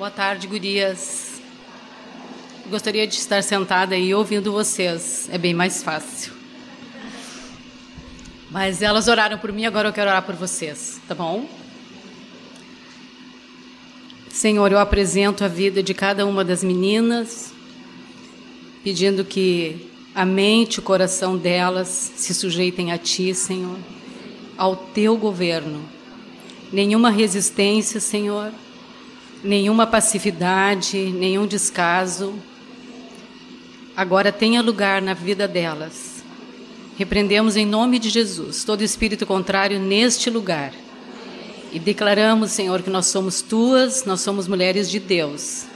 Boa tarde, gurias. Gostaria de estar sentada aí ouvindo vocês. É bem mais fácil. Mas elas oraram por mim, agora eu quero orar por vocês, tá bom? Senhor, eu apresento a vida de cada uma das meninas, pedindo que a mente e o coração delas se sujeitem a Ti, Senhor, ao Teu governo. Nenhuma resistência, Senhor, nenhuma passividade, nenhum descaso. Agora tenha lugar na vida delas. Repreendemos em nome de Jesus todo espírito contrário neste lugar. E declaramos, Senhor, que nós somos tuas, nós somos mulheres de Deus.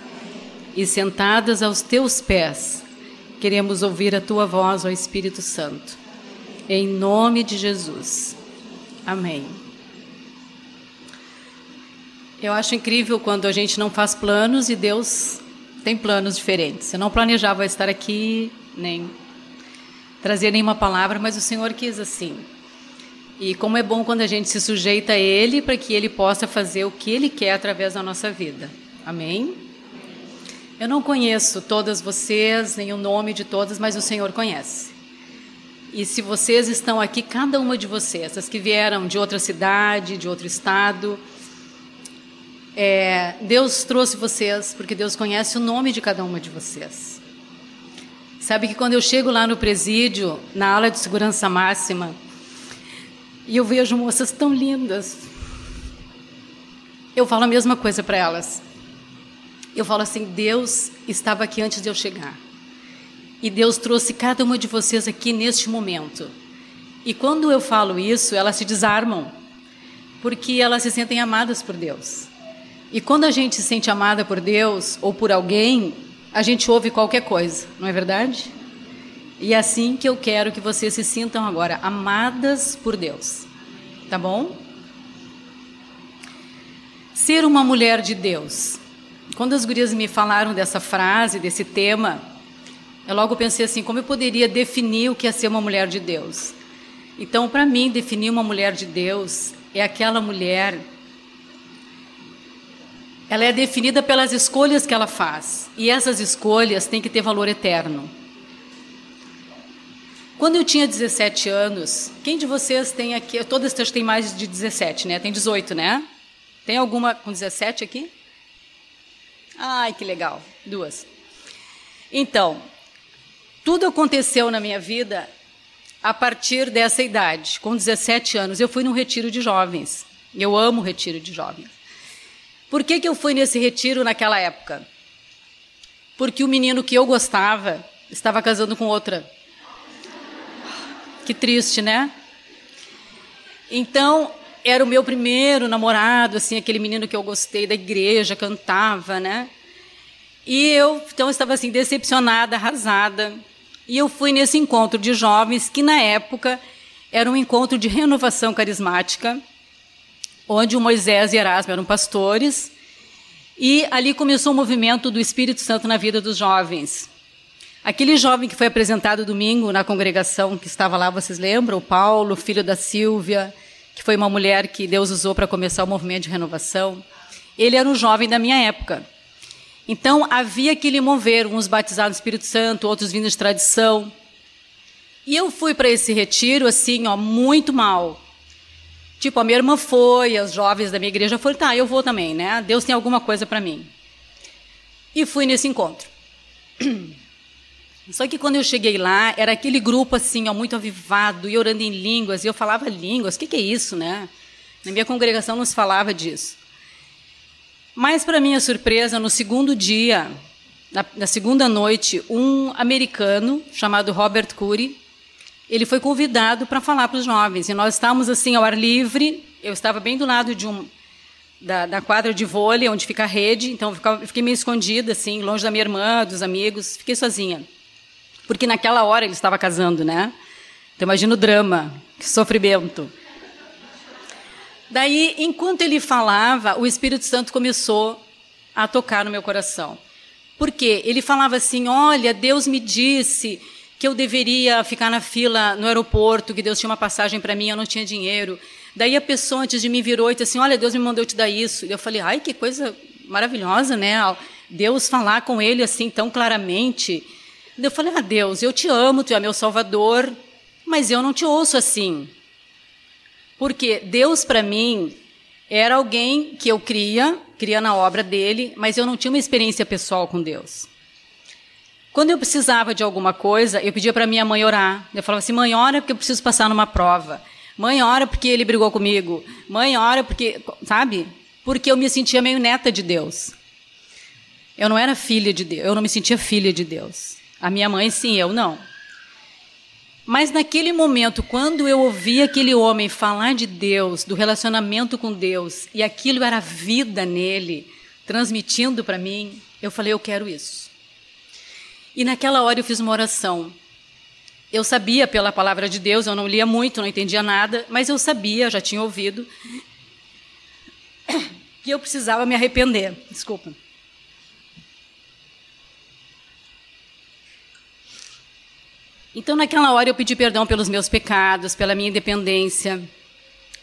E sentadas aos teus pés, Queremos ouvir a tua voz, ó Espírito Santo. Em nome de Jesus. Amém. Eu acho incrível quando a gente não faz planos e Deus tem planos diferentes. Eu não planejava estar aqui, nem trazer nenhuma palavra, mas o Senhor quis assim. E como é bom quando a gente se sujeita a Ele para que Ele possa fazer o que Ele quer através da nossa vida. Amém? Eu não conheço todas vocês, nem o nome de todas, mas o Senhor conhece. E se vocês estão aqui, cada uma de vocês, as que vieram de outra cidade, de outro estado, é, Deus trouxe vocês porque Deus conhece o nome de cada uma de vocês. Sabe que quando eu chego lá no presídio, na aula de segurança máxima, e eu vejo moças tão lindas, eu falo a mesma coisa para elas. Eu falo assim: Deus estava aqui antes de eu chegar. E Deus trouxe cada uma de vocês aqui neste momento. E quando eu falo isso, elas se desarmam, porque elas se sentem amadas por Deus. E quando a gente se sente amada por Deus ou por alguém, a gente ouve qualquer coisa, não é verdade? E é assim que eu quero que vocês se sintam agora, amadas por Deus. Tá bom? Ser uma mulher de Deus quando as gurias me falaram dessa frase, desse tema, eu logo pensei assim, como eu poderia definir o que é ser uma mulher de Deus? Então, para mim, definir uma mulher de Deus é aquela mulher ela é definida pelas escolhas que ela faz. E essas escolhas têm que ter valor eterno. Quando eu tinha 17 anos, quem de vocês tem aqui? Todas vocês têm mais de 17, né? Tem 18, né? Tem alguma com 17 aqui? Ai, que legal. Duas. Então, tudo aconteceu na minha vida a partir dessa idade. Com 17 anos, eu fui num retiro de jovens. Eu amo retiro de jovens. Por que, que eu fui nesse retiro naquela época? Porque o menino que eu gostava estava casando com outra. Que triste, né? Então, era o meu primeiro namorado, assim, aquele menino que eu gostei da igreja, cantava, né? E eu, então, estava assim, decepcionada, arrasada. E eu fui nesse encontro de jovens, que na época era um encontro de renovação carismática, onde Moisés e Erasmo eram pastores. E ali começou o movimento do Espírito Santo na vida dos jovens. Aquele jovem que foi apresentado domingo na congregação que estava lá, vocês lembram? O Paulo, filho da Silvia, que foi uma mulher que Deus usou para começar o movimento de renovação, ele era um jovem da minha época. Então havia aquele mover, uns batizados no Espírito Santo, outros vindo de tradição. E eu fui para esse retiro assim, ó, muito mal. Tipo, a minha irmã foi, as jovens da minha igreja foram, tá, eu vou também, né? Deus tem alguma coisa para mim. E fui nesse encontro. Só que quando eu cheguei lá, era aquele grupo assim, ó, muito avivado, e orando em línguas, e eu falava línguas, o que, que é isso, né? Na minha congregação não se falava disso. Mas, para minha surpresa, no segundo dia, na, na, segunda noite, um americano chamado Robert Curry, ele foi convidado para falar para os jovens. E nós estávamos assim ao ar livre. Eu estava bem do lado de um da, da quadra de vôlei, onde fica a rede. Então, eu fiquei meio escondida, assim, longe da minha irmã, dos amigos. Fiquei sozinha. Porque naquela hora ele estava casando, né? Então imagina o drama, que sofrimento. Daí, enquanto ele falava, o Espírito Santo começou a tocar no meu coração. Por quê? Ele falava assim: Olha, Deus me disse que eu deveria ficar na fila no aeroporto, que Deus tinha uma passagem para mim, eu não tinha dinheiro. Daí a pessoa antes de mim virou e disse assim: Olha, Deus me mandou te dar isso. E eu falei: Ai, que coisa maravilhosa, né? Deus falar com ele assim tão claramente. Eu falei: Ah, Deus, eu te amo, tu é meu Salvador, mas eu não te ouço assim. Porque Deus, para mim, era alguém que eu cria, cria na obra dele, mas eu não tinha uma experiência pessoal com Deus. Quando eu precisava de alguma coisa, eu pedia para minha mãe orar. Eu falava assim: mãe, ora porque eu preciso passar numa prova. Mãe, ora porque ele brigou comigo. Mãe, ora porque. Sabe? Porque eu me sentia meio neta de Deus. Eu não era filha de Deus. Eu não me sentia filha de Deus. A minha mãe, sim, eu não. Mas naquele momento, quando eu ouvi aquele homem falar de Deus, do relacionamento com Deus, e aquilo era vida nele, transmitindo para mim, eu falei: eu quero isso. E naquela hora eu fiz uma oração. Eu sabia pela palavra de Deus, eu não lia muito, não entendia nada, mas eu sabia, já tinha ouvido, que eu precisava me arrepender. Desculpa. Então, naquela hora, eu pedi perdão pelos meus pecados, pela minha independência.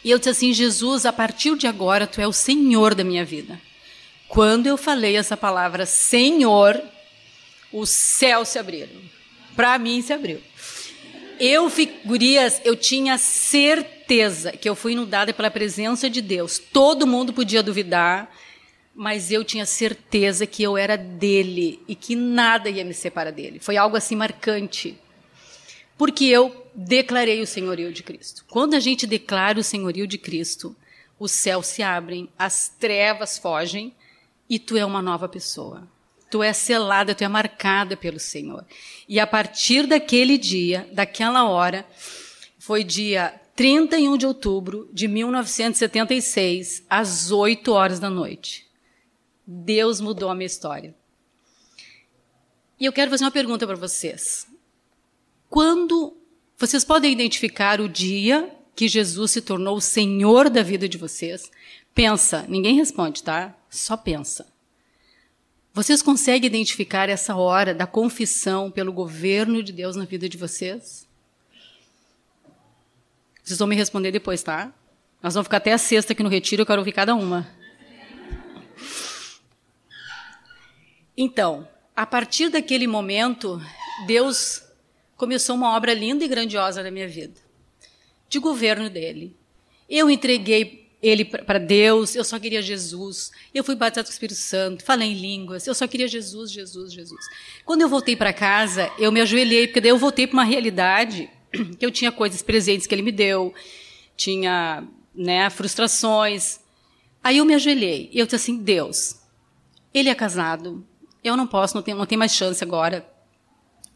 E eu disse assim: Jesus, a partir de agora, tu é o Senhor da minha vida. Quando eu falei essa palavra Senhor, os céus se abriram. Para mim se abriu. Eu, figurias, eu tinha certeza que eu fui inundada pela presença de Deus. Todo mundo podia duvidar, mas eu tinha certeza que eu era dele e que nada ia me separar dele. Foi algo assim marcante. Porque eu declarei o senhorio de Cristo. Quando a gente declara o senhorio de Cristo, os céus se abrem, as trevas fogem e tu é uma nova pessoa. Tu é selada, tu é marcada pelo Senhor. E a partir daquele dia, daquela hora, foi dia 31 de outubro de 1976, às 8 horas da noite. Deus mudou a minha história. E eu quero fazer uma pergunta para vocês. Quando vocês podem identificar o dia que Jesus se tornou o Senhor da vida de vocês? Pensa, ninguém responde, tá? Só pensa. Vocês conseguem identificar essa hora da confissão pelo governo de Deus na vida de vocês? Vocês vão me responder depois, tá? Nós vamos ficar até a sexta aqui no retiro, eu quero ouvir cada uma. Então, a partir daquele momento, Deus começou uma obra linda e grandiosa na minha vida, de governo dele. Eu entreguei ele para Deus, eu só queria Jesus. Eu fui batizado com o Espírito Santo, falei em línguas, eu só queria Jesus, Jesus, Jesus. Quando eu voltei para casa, eu me ajoelhei, porque daí eu voltei para uma realidade que eu tinha coisas presentes que ele me deu, tinha né, frustrações. Aí eu me ajoelhei e eu disse assim: Deus, ele é casado, eu não posso, não tenho, não tenho mais chance agora.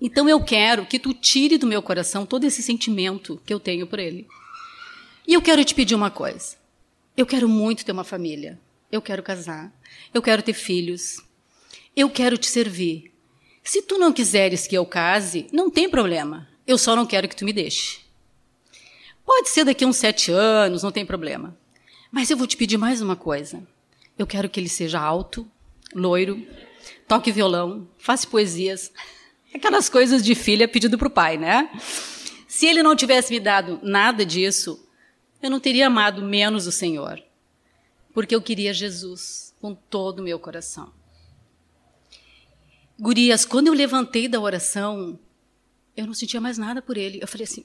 Então eu quero que tu tire do meu coração todo esse sentimento que eu tenho por ele. E eu quero te pedir uma coisa. Eu quero muito ter uma família. Eu quero casar. Eu quero ter filhos. Eu quero te servir. Se tu não quiseres que eu case, não tem problema. Eu só não quero que tu me deixe. Pode ser daqui a uns sete anos, não tem problema. Mas eu vou te pedir mais uma coisa. Eu quero que ele seja alto, loiro, toque violão, faça poesias. Aquelas coisas de filha pedido para o pai, né? Se ele não tivesse me dado nada disso, eu não teria amado menos o Senhor, porque eu queria Jesus com todo o meu coração. Gurias, quando eu levantei da oração, eu não sentia mais nada por ele. Eu falei assim: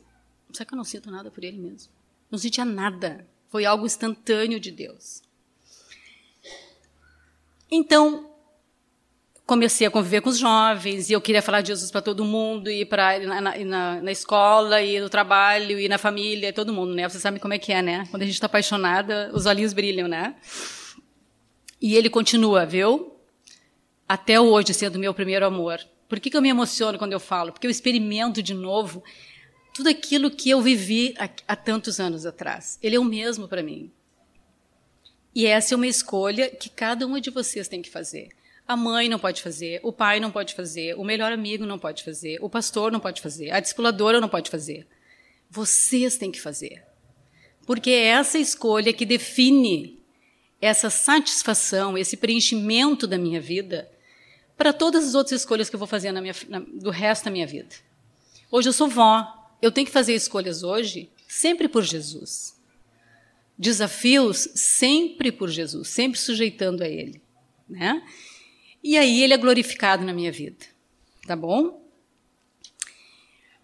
será que eu não sinto nada por ele mesmo? Não sentia nada. Foi algo instantâneo de Deus. Então, comecei a conviver com os jovens e eu queria falar de Jesus para todo mundo e para na, na, na, escola e no trabalho e na família todo mundo né? Você sabe como é que é né? Quando a gente está apaixonada os olhinhos brilham né? E ele continua viu? Até hoje sendo meu primeiro amor. Por que, que eu me emociono quando eu falo? Porque eu experimento de novo tudo aquilo que eu vivi há, há tantos anos atrás. Ele é o mesmo para mim. E essa é uma escolha que cada uma de vocês tem que fazer a mãe não pode fazer, o pai não pode fazer, o melhor amigo não pode fazer, o pastor não pode fazer, a discipuladora não pode fazer. Vocês têm que fazer. Porque é essa escolha que define essa satisfação, esse preenchimento da minha vida para todas as outras escolhas que eu vou fazer na minha, na, do resto da minha vida. Hoje eu sou vó, eu tenho que fazer escolhas hoje sempre por Jesus. Desafios sempre por Jesus, sempre sujeitando a Ele né? E aí ele é glorificado na minha vida, tá bom?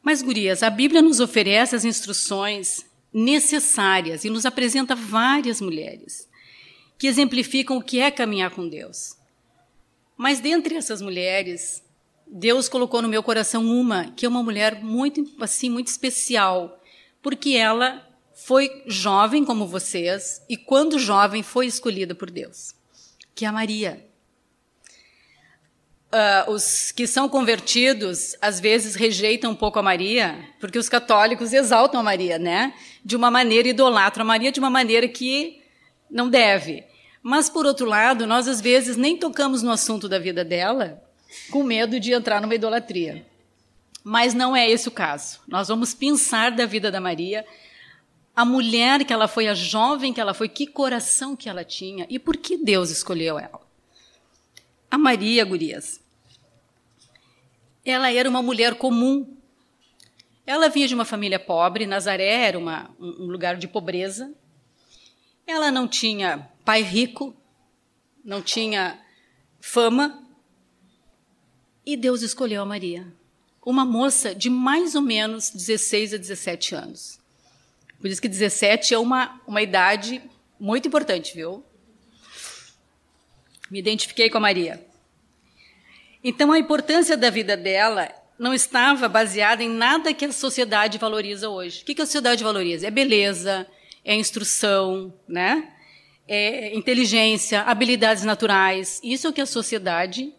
Mas, gurias, a Bíblia nos oferece as instruções necessárias e nos apresenta várias mulheres que exemplificam o que é caminhar com Deus. Mas dentre essas mulheres, Deus colocou no meu coração uma que é uma mulher muito assim muito especial, porque ela foi jovem como vocês e quando jovem foi escolhida por Deus, que é a Maria uh, os que são convertidos às vezes rejeitam um pouco a Maria, porque os católicos exaltam a Maria, né? De uma maneira idolatram a Maria de uma maneira que não deve. Mas por outro lado, nós às vezes nem tocamos no assunto da vida dela, com medo de entrar numa idolatria. Mas não é esse o caso. Nós vamos pensar da vida da Maria, a mulher que ela foi, a jovem que ela foi, que coração que ela tinha e por que Deus escolheu ela. A Maria, gurias, ela era uma mulher comum. Ela vinha de uma família pobre, Nazaré era uma, um lugar de pobreza. Ela não tinha pai rico, não tinha fama. E Deus escolheu a Maria, uma moça de mais ou menos 16 a 17 anos. Por isso que 17 é uma, uma idade muito importante, viu? Me identifiquei com a Maria. Então, a importância da vida dela não estava baseada em nada que a sociedade valoriza hoje. O que a sociedade valoriza? É beleza, é instrução, né? é inteligência, habilidades naturais. Isso é o que a sociedade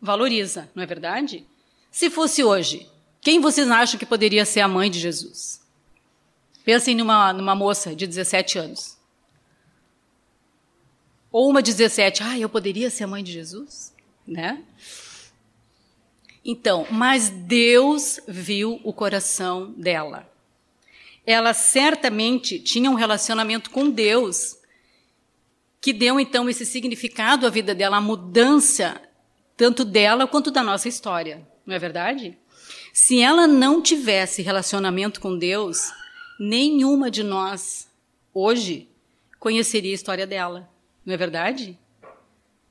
valoriza, não é verdade? Se fosse hoje, quem vocês acham que poderia ser a mãe de Jesus? Pensem numa, numa moça de 17 anos. Ou uma 17, ah, eu poderia ser a mãe de Jesus? Né? Então, mas Deus viu o coração dela. Ela certamente tinha um relacionamento com Deus que deu então esse significado à vida dela, a mudança tanto dela quanto da nossa história, não é verdade? Se ela não tivesse relacionamento com Deus, nenhuma de nós hoje conheceria a história dela. Não é verdade?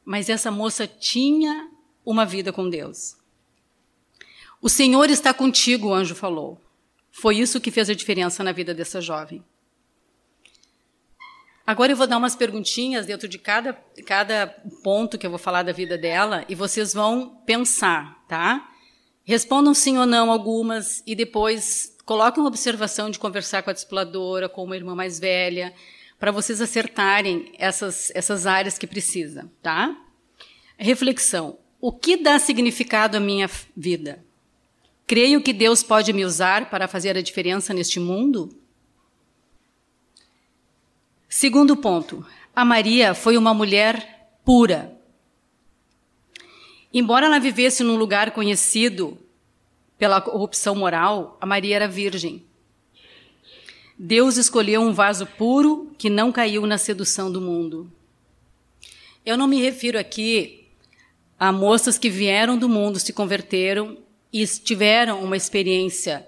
Mas essa moça tinha uma vida com Deus. O Senhor está contigo, o anjo falou. Foi isso que fez a diferença na vida dessa jovem. Agora eu vou dar umas perguntinhas dentro de cada, cada ponto que eu vou falar da vida dela e vocês vão pensar, tá? Respondam sim ou não algumas e depois coloquem uma observação de conversar com a discipuladora, com uma irmã mais velha, para vocês acertarem essas, essas áreas que precisa, tá? Reflexão. O que dá significado à minha vida? Creio que Deus pode me usar para fazer a diferença neste mundo? Segundo ponto. A Maria foi uma mulher pura. Embora ela vivesse num lugar conhecido pela corrupção moral, a Maria era virgem. Deus escolheu um vaso puro que não caiu na sedução do mundo. Eu não me refiro aqui a moças que vieram do mundo, se converteram e tiveram uma experiência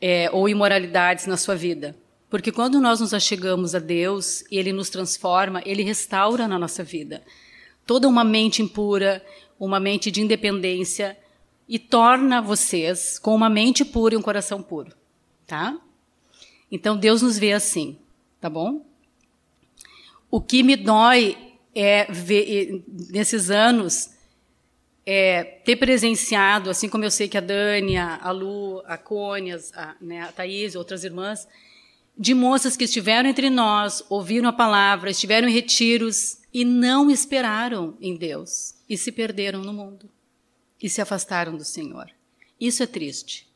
é, ou imoralidades na sua vida. Porque quando nós nos achegamos a Deus e Ele nos transforma, Ele restaura na nossa vida toda uma mente impura, uma mente de independência e torna vocês com uma mente pura e um coração puro, tá? Então Deus nos vê assim, tá bom? O que me dói é ver, nesses anos é, ter presenciado, assim como eu sei que a Dani, a Lu, a Cônia, a, né, a Thaís outras irmãs, de moças que estiveram entre nós, ouviram a palavra, estiveram em retiros e não esperaram em Deus e se perderam no mundo e se afastaram do Senhor. Isso é triste.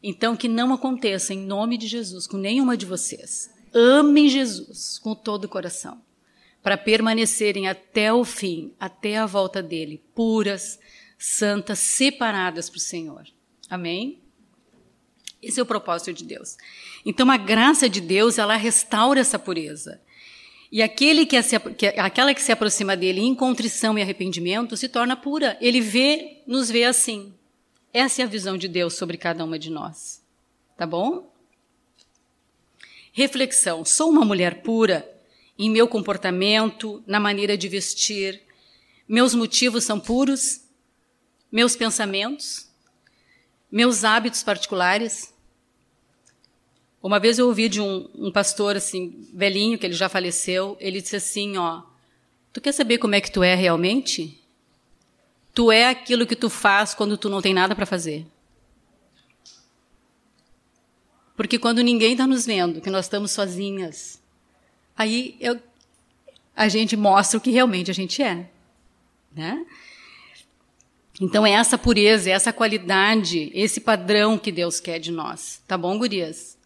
Então, que não aconteça em nome de Jesus com nenhuma de vocês. Amem Jesus com todo o coração, para permanecerem até o fim, até a volta dele, puras, santas, separadas para o Senhor. Amém? Esse é o propósito de Deus. Então, a graça de Deus, ela restaura essa pureza. E aquele que, se, que, aquela que se aproxima dele em contrição e arrependimento se torna pura. Ele vê, nos vê assim. Essa é a visão de Deus sobre cada uma de nós. Tá bom? Reflexão: sou uma mulher pura em meu comportamento, na maneira de vestir, Meus motivos são puros, meus pensamentos, meus hábitos particulares. Uma vez eu ouvi de um, um, pastor assim velhinho que ele já faleceu, ele disse assim, ó, tu quer saber como é que tu é realmente? Tu é aquilo que tu faz quando tu não tem nada para fazer. Porque quando ninguém está nos vendo, que nós estamos sozinhas, aí eu, a gente mostra o que realmente a gente é. Né? Então é essa pureza, é essa qualidade, esse padrão que Deus quer de nós. Tá bom, gurias?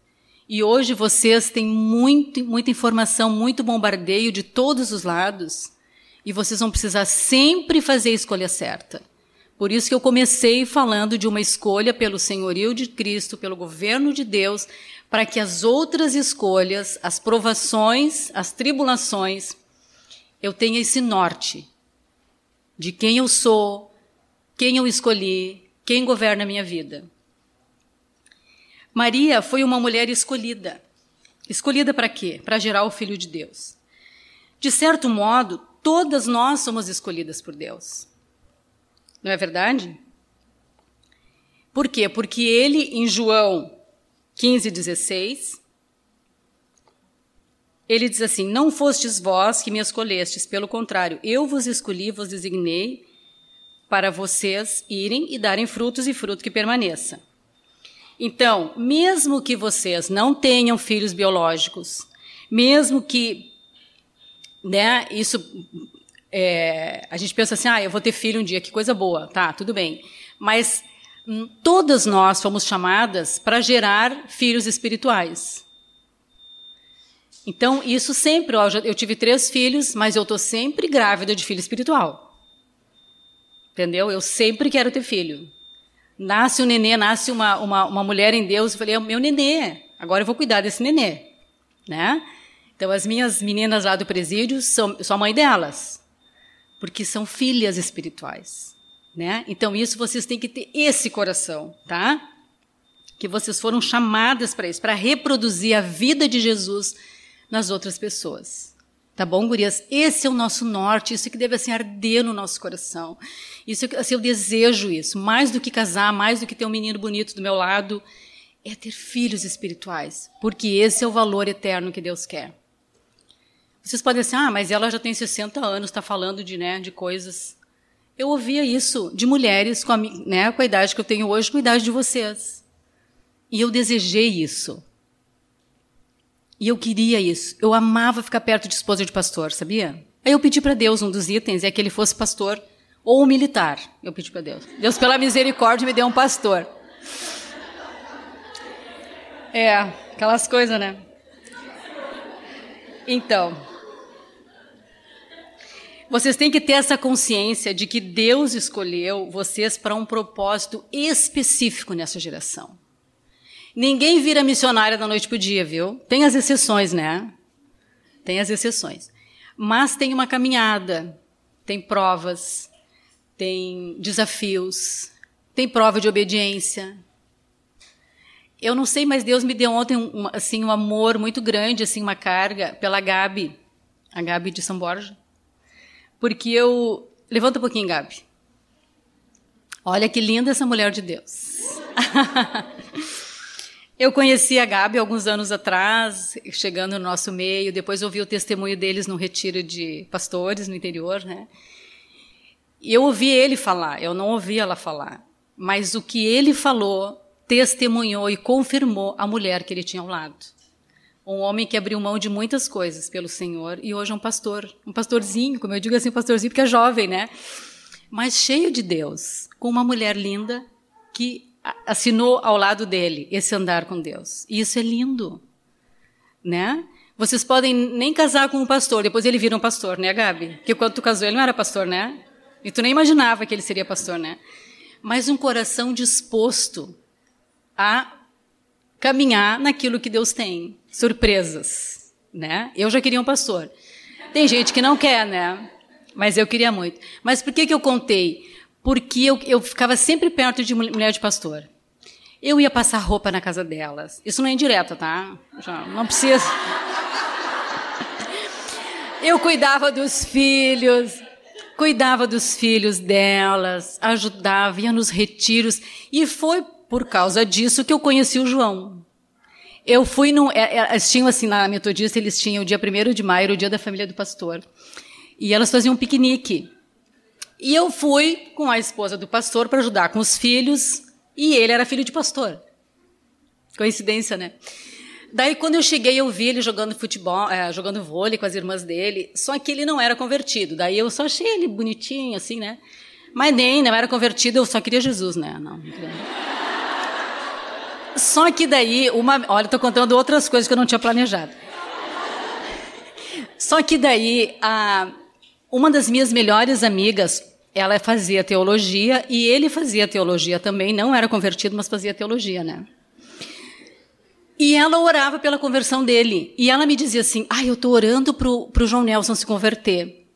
E hoje vocês têm muito, muita informação, muito bombardeio de todos os lados. E vocês vão precisar sempre fazer a escolha certa. Por isso que eu comecei falando de uma escolha pelo senhorio de Cristo, pelo governo de Deus, para que as outras escolhas, as provações, as tribulações, eu tenha esse norte de quem eu sou, quem eu escolhi, quem governa a minha vida. Maria foi uma mulher escolhida. Escolhida para quê? Para gerar o Filho de Deus. De certo modo, todas nós somos escolhidas por Deus. Não é verdade? Por quê? Porque ele, em João 15, 16, ele diz assim: Não fostes vós que me escolhestes, pelo contrário, eu vos escolhi, vos designei para vocês irem e darem frutos e fruto que permaneça. Então, mesmo que vocês não tenham filhos biológicos, mesmo que né, isso é, a gente pensa assim, ah, eu vou ter filho um dia, que coisa boa, tá, tudo bem. Mas todas nós fomos chamadas para gerar filhos espirituais. Então, isso sempre, ó, eu tive três filhos, mas eu estou sempre grávida de filho espiritual. Entendeu? Eu sempre quero ter filho. Nasce um nenê, nasce uma, uma, uma mulher em Deus, eu falei, é o meu nenê, agora eu vou cuidar desse nenê. Né? Então, as minhas meninas lá do presídio, são, sou a mãe delas, porque são filhas espirituais. Né? Então, isso vocês têm que ter esse coração, tá? Que vocês foram chamadas para isso, para reproduzir a vida de Jesus nas outras pessoas. Tá bom, gurias? Esse é o nosso norte, isso que deve assim arder no nosso coração. Isso assim, eu desejo isso, mais do que casar, mais do que ter um menino bonito do meu lado, é ter filhos espirituais, porque esse é o valor eterno que Deus quer. Vocês podem dizer, ah, mas ela já tem 60 anos, está falando de, né, de coisas. Eu ouvia isso de mulheres com a, né, com a idade que eu tenho hoje, com a idade de vocês. E eu desejei isso. E eu queria isso. Eu amava ficar perto de esposa de pastor, sabia? Aí eu pedi para Deus, um dos itens é que ele fosse pastor ou militar. Eu pedi para Deus. Deus, pela misericórdia, me deu um pastor. É, aquelas coisas, né? Então, vocês têm que ter essa consciência de que Deus escolheu vocês para um propósito específico nessa geração. Ninguém vira missionária da noite para o dia, viu? Tem as exceções, né? Tem as exceções. Mas tem uma caminhada, tem provas, tem desafios, tem prova de obediência. Eu não sei, mas Deus me deu ontem um, assim um amor muito grande, assim uma carga pela Gabi, a Gabi de São Borja, porque eu levanta um pouquinho, Gabi. Olha que linda essa mulher de Deus. Eu conheci a Gabi alguns anos atrás, chegando no nosso meio, depois ouvi o testemunho deles no retiro de pastores no interior, né? E eu ouvi ele falar, eu não ouvi ela falar, mas o que ele falou testemunhou e confirmou a mulher que ele tinha ao lado. Um homem que abriu mão de muitas coisas pelo Senhor e hoje é um pastor, um pastorzinho, como eu digo assim, pastorzinho porque é jovem, né? Mas cheio de Deus, com uma mulher linda que assinou ao lado dele esse andar com Deus. E isso é lindo, né? Vocês podem nem casar com um pastor, depois ele vira um pastor, né, Gabi? Porque quando tu casou ele não era pastor, né? E tu nem imaginava que ele seria pastor, né? Mas um coração disposto a caminhar naquilo que Deus tem, surpresas, né? Eu já queria um pastor. Tem gente que não quer, né? Mas eu queria muito. Mas por que que eu contei? porque eu, eu ficava sempre perto de mulher de pastor. Eu ia passar roupa na casa delas. Isso não é indireto, tá? Já não precisa. Eu cuidava dos filhos, cuidava dos filhos delas, ajudava, ia nos retiros. E foi por causa disso que eu conheci o João. Eu fui no. É, é, eles tinham assim, na Metodista, eles tinham o dia 1 de maio, o dia da família do pastor. E elas faziam um piquenique. E eu fui com a esposa do pastor para ajudar com os filhos, e ele era filho de pastor. Coincidência, né? Daí, quando eu cheguei, eu vi ele jogando futebol, é, jogando vôlei com as irmãs dele, só que ele não era convertido. Daí eu só achei ele bonitinho, assim, né? Mas nem, não era convertido, eu só queria Jesus, né? Não, não queria. Só que daí, uma. Olha, estou contando outras coisas que eu não tinha planejado. Só que daí, a, uma das minhas melhores amigas, ela fazia teologia e ele fazia teologia também, não era convertido, mas fazia teologia, né? E ela orava pela conversão dele. E ela me dizia assim: Ah, eu estou orando para o João Nelson se converter.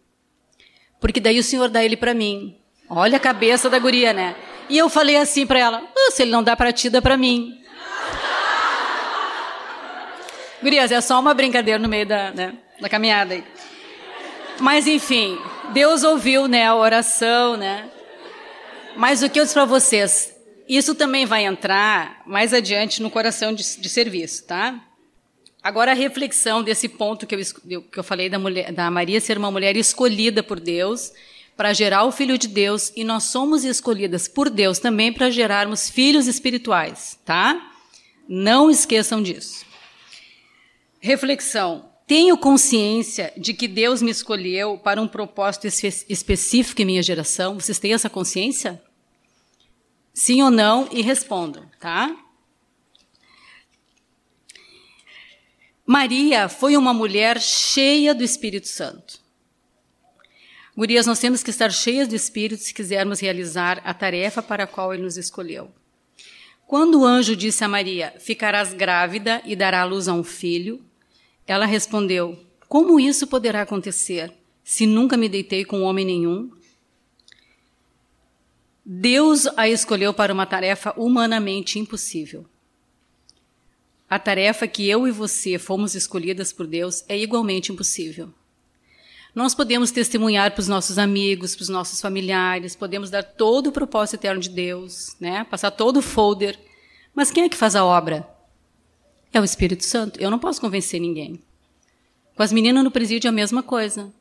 Porque daí o senhor dá ele para mim. Olha a cabeça da guria, né? E eu falei assim para ela: ah, Se ele não dá para ti, dá para mim. Gurias, é só uma brincadeira no meio da, né, da caminhada aí. Mas enfim, Deus ouviu né, a oração, né? Mas o que eu disse para vocês, isso também vai entrar mais adiante no coração de, de serviço, tá? Agora a reflexão desse ponto que eu, que eu falei da, mulher, da Maria ser uma mulher escolhida por Deus para gerar o Filho de Deus e nós somos escolhidas por Deus também para gerarmos filhos espirituais, tá? Não esqueçam disso. Reflexão. Tenho consciência de que Deus me escolheu para um propósito espe específico em minha geração? Vocês têm essa consciência? Sim ou não? E respondam, tá? Maria foi uma mulher cheia do Espírito Santo. Gurias, nós temos que estar cheias do Espírito se quisermos realizar a tarefa para a qual Ele nos escolheu. Quando o anjo disse a Maria: Ficarás grávida e dará luz a um filho, ela respondeu: Como isso poderá acontecer, se nunca me deitei com homem nenhum? Deus a escolheu para uma tarefa humanamente impossível. A tarefa que eu e você fomos escolhidas por Deus é igualmente impossível. Nós podemos testemunhar para os nossos amigos, para os nossos familiares, podemos dar todo o propósito eterno de Deus, né? passar todo o folder. Mas quem é que faz a obra? É o Espírito Santo. Eu não posso convencer ninguém. Com as meninas no presídio é a mesma coisa.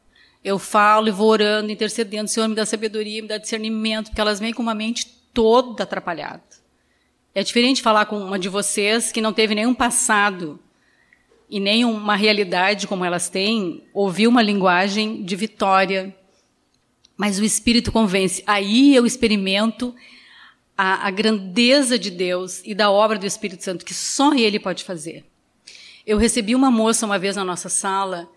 Eu falo e vou orando, intercedendo. Senhor, me dá sabedoria, me dá discernimento, porque elas vêm com uma mente toda atrapalhada. É diferente falar com uma de vocês que não teve nenhum passado e nem uma realidade como elas têm, ouvir uma linguagem de vitória. Mas o Espírito convence. Aí eu experimento a, a grandeza de Deus e da obra do Espírito Santo, que só Ele pode fazer. Eu recebi uma moça uma vez na nossa sala,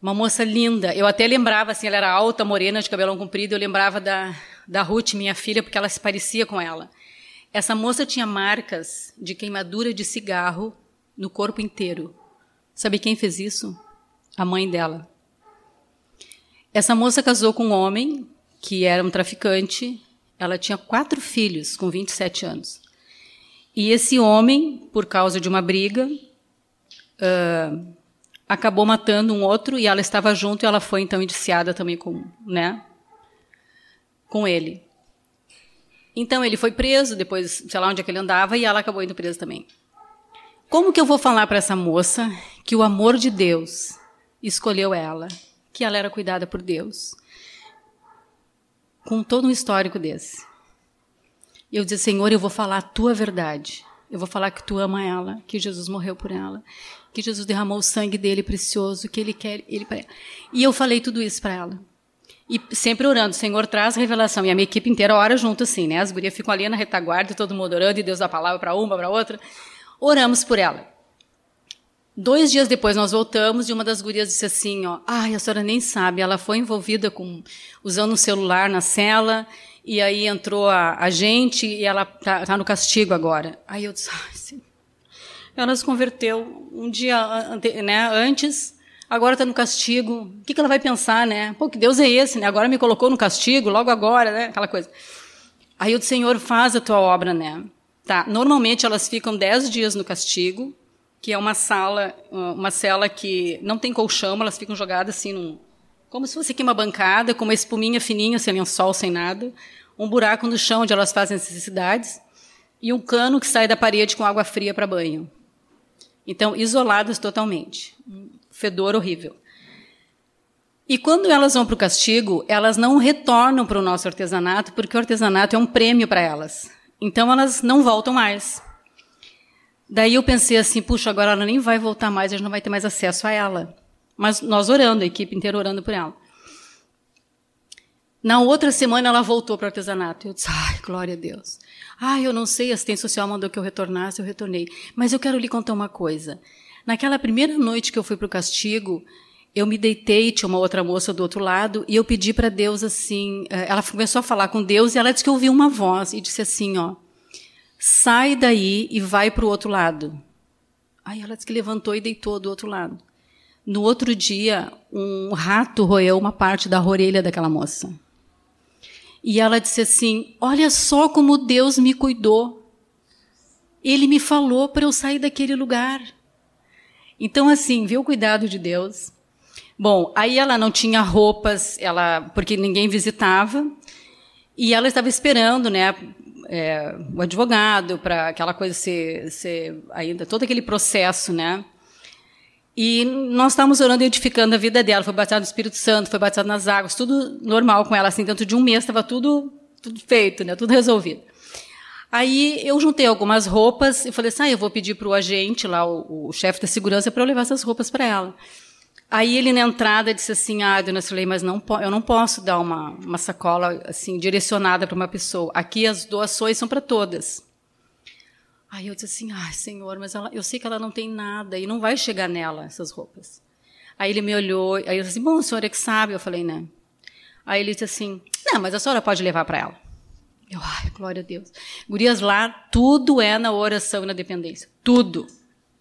uma moça linda. Eu até lembrava, assim, ela era alta, morena, de cabelão comprido. Eu lembrava da, da Ruth, minha filha, porque ela se parecia com ela. Essa moça tinha marcas de queimadura de cigarro no corpo inteiro. Sabe quem fez isso? A mãe dela. Essa moça casou com um homem que era um traficante ela tinha quatro filhos com 27 anos. E esse homem, por causa de uma briga, uh, acabou matando um outro e ela estava junto e ela foi então indiciada também com, né, com ele. Então ele foi preso, depois, sei lá onde é que ele andava, e ela acabou indo presa também. Como que eu vou falar para essa moça que o amor de Deus escolheu ela, que ela era cuidada por Deus, com todo um histórico desse. Eu disse, Senhor, eu vou falar a tua verdade. Eu vou falar que tu ama ela, que Jesus morreu por ela, que Jesus derramou o sangue dele precioso, que ele quer ele para ela. E eu falei tudo isso para ela. E sempre orando, Senhor, traz revelação. E a minha equipe inteira ora junto assim, né? As gurias ficam ali na retaguarda, todo mundo orando, e Deus dá a palavra para uma, para outra. Oramos por ela. Dois dias depois nós voltamos e uma das gurias disse assim, ó, ai, a senhora nem sabe, ela foi envolvida com usando um celular na cela e aí entrou a, a gente e ela tá, tá, no castigo agora. Aí eu disse, ai, sim. ela se converteu um dia né, antes, agora está no castigo. O que, que ela vai pensar, né? Pô, que Deus é esse, né? Agora me colocou no castigo, logo agora, né? Aquela coisa. Aí o Senhor faz a tua obra, né? Tá. Normalmente elas ficam dez dias no castigo que é uma sala, uma cela que não tem colchão, elas ficam jogadas assim num, como se fosse aqui uma bancada, com uma espuminha fininha, sem lençol, sem nada, um buraco no chão onde elas fazem necessidades e um cano que sai da parede com água fria para banho. Então, isoladas totalmente. Um fedor horrível. E quando elas vão para o castigo, elas não retornam para o nosso artesanato, porque o artesanato é um prêmio para elas. Então, elas não voltam mais. Daí eu pensei assim, puxa, agora ela nem vai voltar mais, a gente não vai ter mais acesso a ela. Mas nós orando, a equipe inteira orando por ela. Na outra semana ela voltou para o artesanato. Eu disse, ai, glória a Deus. Ai, eu não sei, a assistência social mandou que eu retornasse, eu retornei. Mas eu quero lhe contar uma coisa. Naquela primeira noite que eu fui para o castigo, eu me deitei, tinha uma outra moça do outro lado, e eu pedi para Deus assim. Eh, ela começou a falar com Deus e ela disse que ouviu uma voz e disse assim: ó, sai daí e vai para o outro lado. Aí ela disse que levantou e deitou do outro lado. No outro dia, um rato roeu uma parte da orelha daquela moça. E ela disse assim: Olha só como Deus me cuidou. Ele me falou para eu sair daquele lugar. Então, assim, viu o cuidado de Deus. Bom, aí ela não tinha roupas, ela porque ninguém visitava, e ela estava esperando, né, é, o advogado para aquela coisa ser, ser ainda todo aquele processo, né? E nós estávamos orando e edificando a vida dela. Foi batizado no Espírito Santo, foi batizado nas águas, tudo normal com ela. Assim, dentro de um mês estava tudo, tudo feito, né? Tudo resolvido. Aí eu juntei algumas roupas e falei assim: ah, eu vou pedir para o agente lá, o, o chefe da segurança, para eu levar essas roupas para ela. Aí ele na entrada disse assim: "Ah, dona Sulei, mas não eu não posso dar uma, uma sacola assim direcionada para uma pessoa. Aqui as doações são para todas." Aí eu disse assim: "Ai, senhor, mas ela, eu sei que ela não tem nada e não vai chegar nela essas roupas." Aí ele me olhou, aí eu disse assim: "Bom, o senhor é que sabe." Eu falei: "Né?" Aí ele disse assim: "Não, mas a senhora pode levar para ela." Eu, ai, glória a Deus. Gurias lá, tudo é na oração e na dependência. Tudo.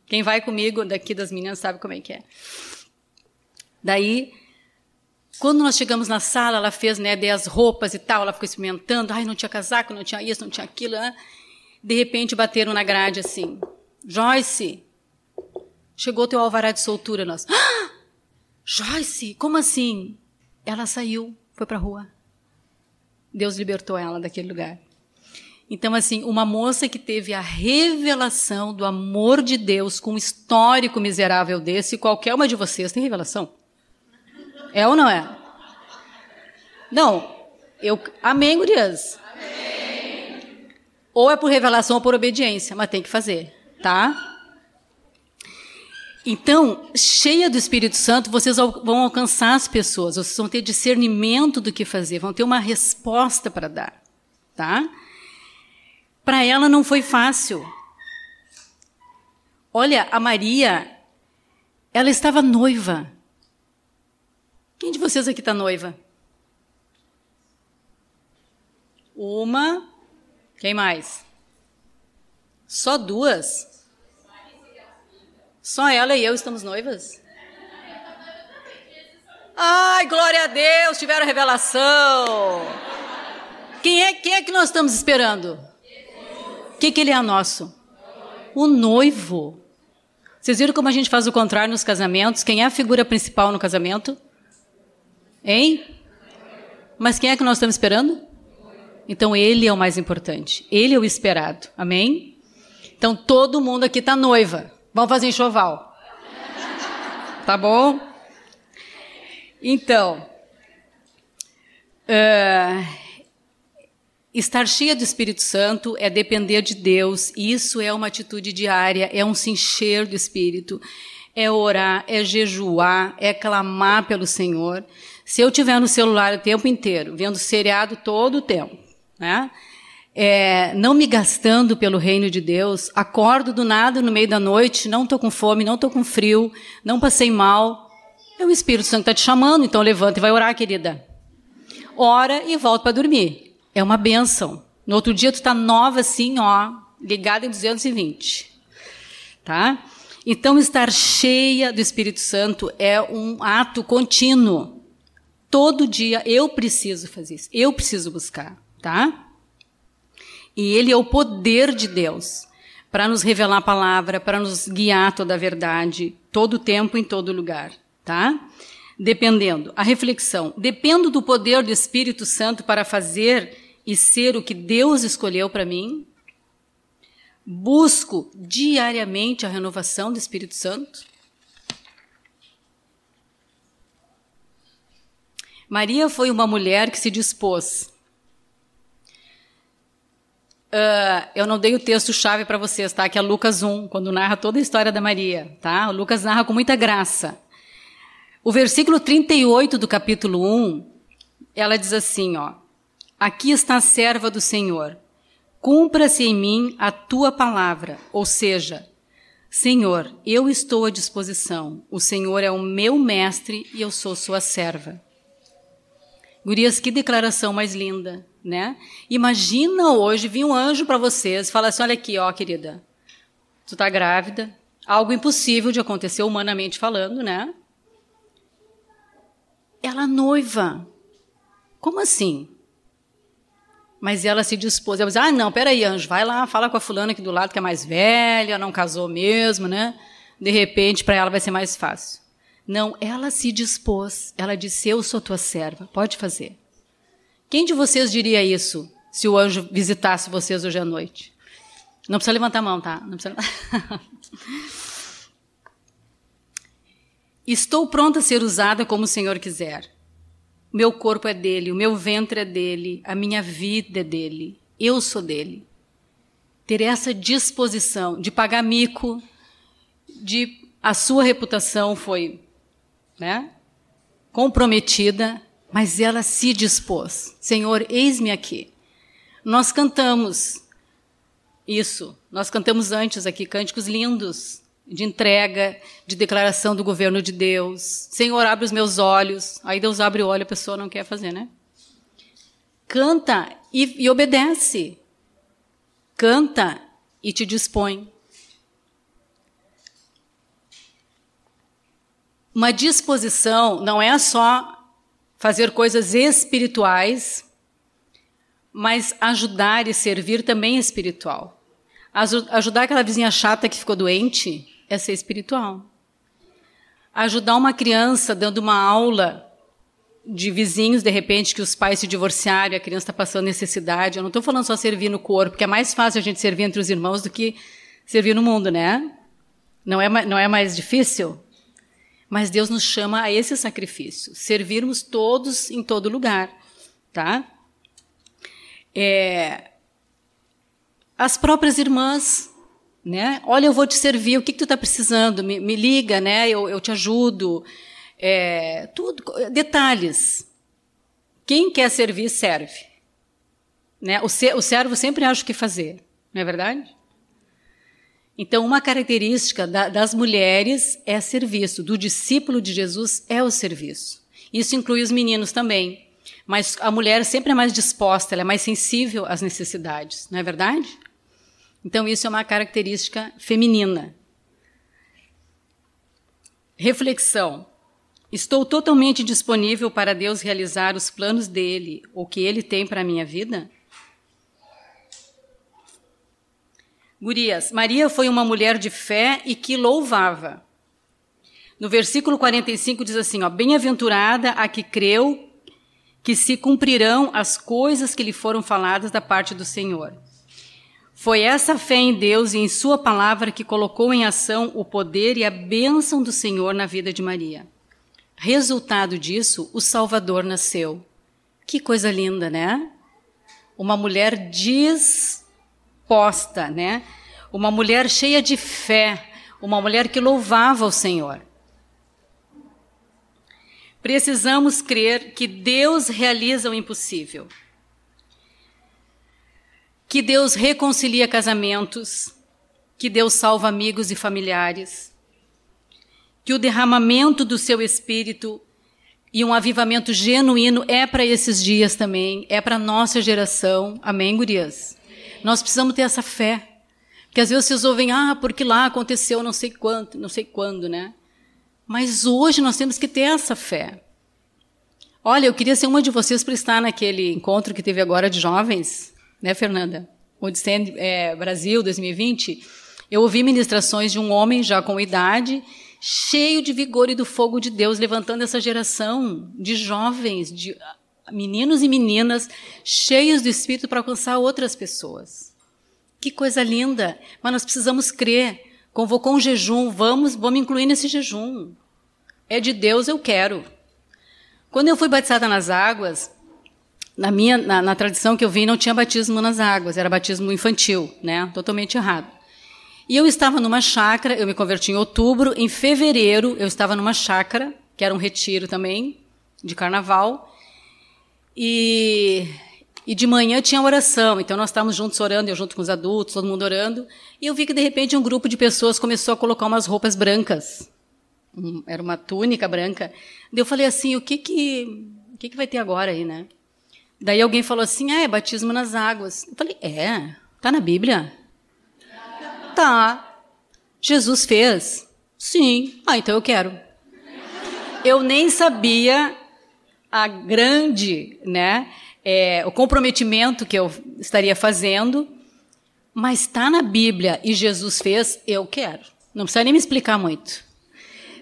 Quem vai comigo daqui das meninas sabe como é que é. Daí, quando nós chegamos na sala, ela fez, né, dei as roupas e tal, ela ficou experimentando, ai, não tinha casaco, não tinha isso, não tinha aquilo. Né? De repente, bateram na grade assim, Joyce, chegou teu alvará de soltura. Nós, ah, Joyce, como assim? Ela saiu, foi para a rua. Deus libertou ela daquele lugar. Então, assim, uma moça que teve a revelação do amor de Deus com um histórico miserável desse, qualquer uma de vocês tem revelação? É ou não é? Não. Eu, amém, gurias? Amém. Ou é por revelação ou por obediência, mas tem que fazer, tá? Então, cheia do Espírito Santo, vocês vão alcançar as pessoas, vocês vão ter discernimento do que fazer, vão ter uma resposta para dar, tá? Para ela não foi fácil. Olha, a Maria, ela estava noiva. Quem de vocês aqui está noiva? Uma. Quem mais? Só duas? Só ela e eu estamos noivas? Ai, glória a Deus, tiveram revelação. Quem é, quem é que nós estamos esperando? O que, que ele é nosso? O noivo. Vocês viram como a gente faz o contrário nos casamentos? Quem é a figura principal no casamento? Hein? Mas quem é que nós estamos esperando? Então ele é o mais importante. Ele é o esperado. Amém? Então todo mundo aqui está noiva. Vamos fazer enxoval. Tá bom? Então, uh, estar cheia do Espírito Santo é depender de Deus. Isso é uma atitude diária, é um se encher do Espírito, é orar, é jejuar, é clamar pelo Senhor. Se eu tiver no celular o tempo inteiro, vendo seriado todo o tempo, né? É, não me gastando pelo reino de Deus, acordo do nada no meio da noite, não estou com fome, não estou com frio, não passei mal. É o Espírito Santo está te chamando, então levanta e vai orar, querida. Ora e volta para dormir. É uma benção. No outro dia tu está nova assim, ó, ligada em 220. Tá? Então estar cheia do Espírito Santo é um ato contínuo. Todo dia eu preciso fazer isso. Eu preciso buscar, tá? E ele é o poder de Deus para nos revelar a palavra, para nos guiar toda a verdade, todo o tempo, em todo lugar, tá? Dependendo. A reflexão. Dependo do poder do Espírito Santo para fazer e ser o que Deus escolheu para mim? Busco diariamente a renovação do Espírito Santo? Maria foi uma mulher que se dispôs. Uh, eu não dei o texto-chave para vocês, tá? Que é Lucas 1, quando narra toda a história da Maria, tá? O Lucas narra com muita graça. O versículo 38 do capítulo 1, ela diz assim, ó: Aqui está a serva do Senhor. Cumpra-se em mim a tua palavra, ou seja, Senhor, eu estou à disposição. O Senhor é o meu mestre e eu sou sua serva. Gurias, que declaração mais linda, né? Imagina hoje vir um anjo para vocês e falar assim: olha aqui, ó, querida, tu tá grávida, algo impossível de acontecer humanamente falando, né? Ela noiva. Como assim? Mas ela se dispôs. Ela disse: ah, não, peraí, anjo, vai lá, fala com a fulana aqui do lado que é mais velha, não casou mesmo, né? De repente, para ela vai ser mais fácil. Não, ela se dispôs. Ela disse: Eu sou tua serva, pode fazer. Quem de vocês diria isso se o anjo visitasse vocês hoje à noite? Não precisa levantar a mão, tá? Não precisa... Estou pronta a ser usada como o Senhor quiser. Meu corpo é dele, o meu ventre é dele, a minha vida é dele, eu sou dele. Ter essa disposição de pagar mico, de a sua reputação foi né? comprometida, mas ela se dispôs. Senhor, eis-me aqui. Nós cantamos isso. Nós cantamos antes aqui cânticos lindos de entrega, de declaração do governo de Deus. Senhor, abre os meus olhos. Aí Deus abre o olho, a pessoa não quer fazer, né? Canta e, e obedece. Canta e te dispõe. Uma disposição não é só fazer coisas espirituais, mas ajudar e servir também é espiritual. Ajudar aquela vizinha chata que ficou doente é ser espiritual. Ajudar uma criança dando uma aula de vizinhos, de repente, que os pais se divorciaram e a criança está passando necessidade. Eu não estou falando só servir no corpo, porque é mais fácil a gente servir entre os irmãos do que servir no mundo, né? Não é, não é mais difícil? Mas Deus nos chama a esse sacrifício, servirmos todos em todo lugar, tá? É, as próprias irmãs, né? Olha, eu vou te servir, o que, que tu está precisando? Me, me, liga, né? Eu, eu te ajudo. É, tudo, detalhes. Quem quer servir, serve. Né? O, o servo sempre acha o que fazer, não é verdade? Então, uma característica da, das mulheres é serviço, do discípulo de Jesus é o serviço. Isso inclui os meninos também. Mas a mulher sempre é mais disposta, ela é mais sensível às necessidades, não é verdade? Então, isso é uma característica feminina. Reflexão. Estou totalmente disponível para Deus realizar os planos dele, o que ele tem para a minha vida? Gurias, Maria foi uma mulher de fé e que louvava. No versículo 45 diz assim: ó, Bem-aventurada a que creu que se cumprirão as coisas que lhe foram faladas da parte do Senhor. Foi essa fé em Deus e em Sua palavra que colocou em ação o poder e a bênção do Senhor na vida de Maria. Resultado disso, o Salvador nasceu. Que coisa linda, né? Uma mulher diz né? Uma mulher cheia de fé, uma mulher que louvava o Senhor. Precisamos crer que Deus realiza o impossível. Que Deus reconcilia casamentos, que Deus salva amigos e familiares, que o derramamento do seu espírito e um avivamento genuíno é para esses dias também, é para nossa geração. Amém, gurias? Nós precisamos ter essa fé. Porque às vezes vocês ouvem, ah, porque lá aconteceu não sei quanto, não sei quando, né? Mas hoje nós temos que ter essa fé. Olha, eu queria ser uma de vocês para estar naquele encontro que teve agora de jovens, né, Fernanda? O Stand é, Brasil 2020. Eu ouvi ministrações de um homem já com idade, cheio de vigor e do fogo de Deus, levantando essa geração de jovens, de meninos e meninas cheios do Espírito para alcançar outras pessoas. Que coisa linda! Mas nós precisamos crer. Convocou um jejum, vamos, vamos incluir nesse jejum. É de Deus, eu quero. Quando eu fui batizada nas águas, na minha na, na, tradição que eu vi não tinha batismo nas águas, era batismo infantil, né? Totalmente errado. E eu estava numa chácara, eu me converti em outubro, em fevereiro eu estava numa chácara, que era um retiro também de carnaval, e, e de manhã tinha oração, então nós estávamos juntos orando, eu junto com os adultos, todo mundo orando, e eu vi que de repente um grupo de pessoas começou a colocar umas roupas brancas. Era uma túnica branca. Daí eu falei assim, o que que, o que, que vai ter agora aí, né? Daí alguém falou assim, ah, é batismo nas águas. Eu falei, é, tá na Bíblia? Tá. Jesus fez? Sim. Ah, então eu quero. Eu nem sabia a grande, né, é, o comprometimento que eu estaria fazendo, mas está na Bíblia e Jesus fez, eu quero. Não precisa nem me explicar muito.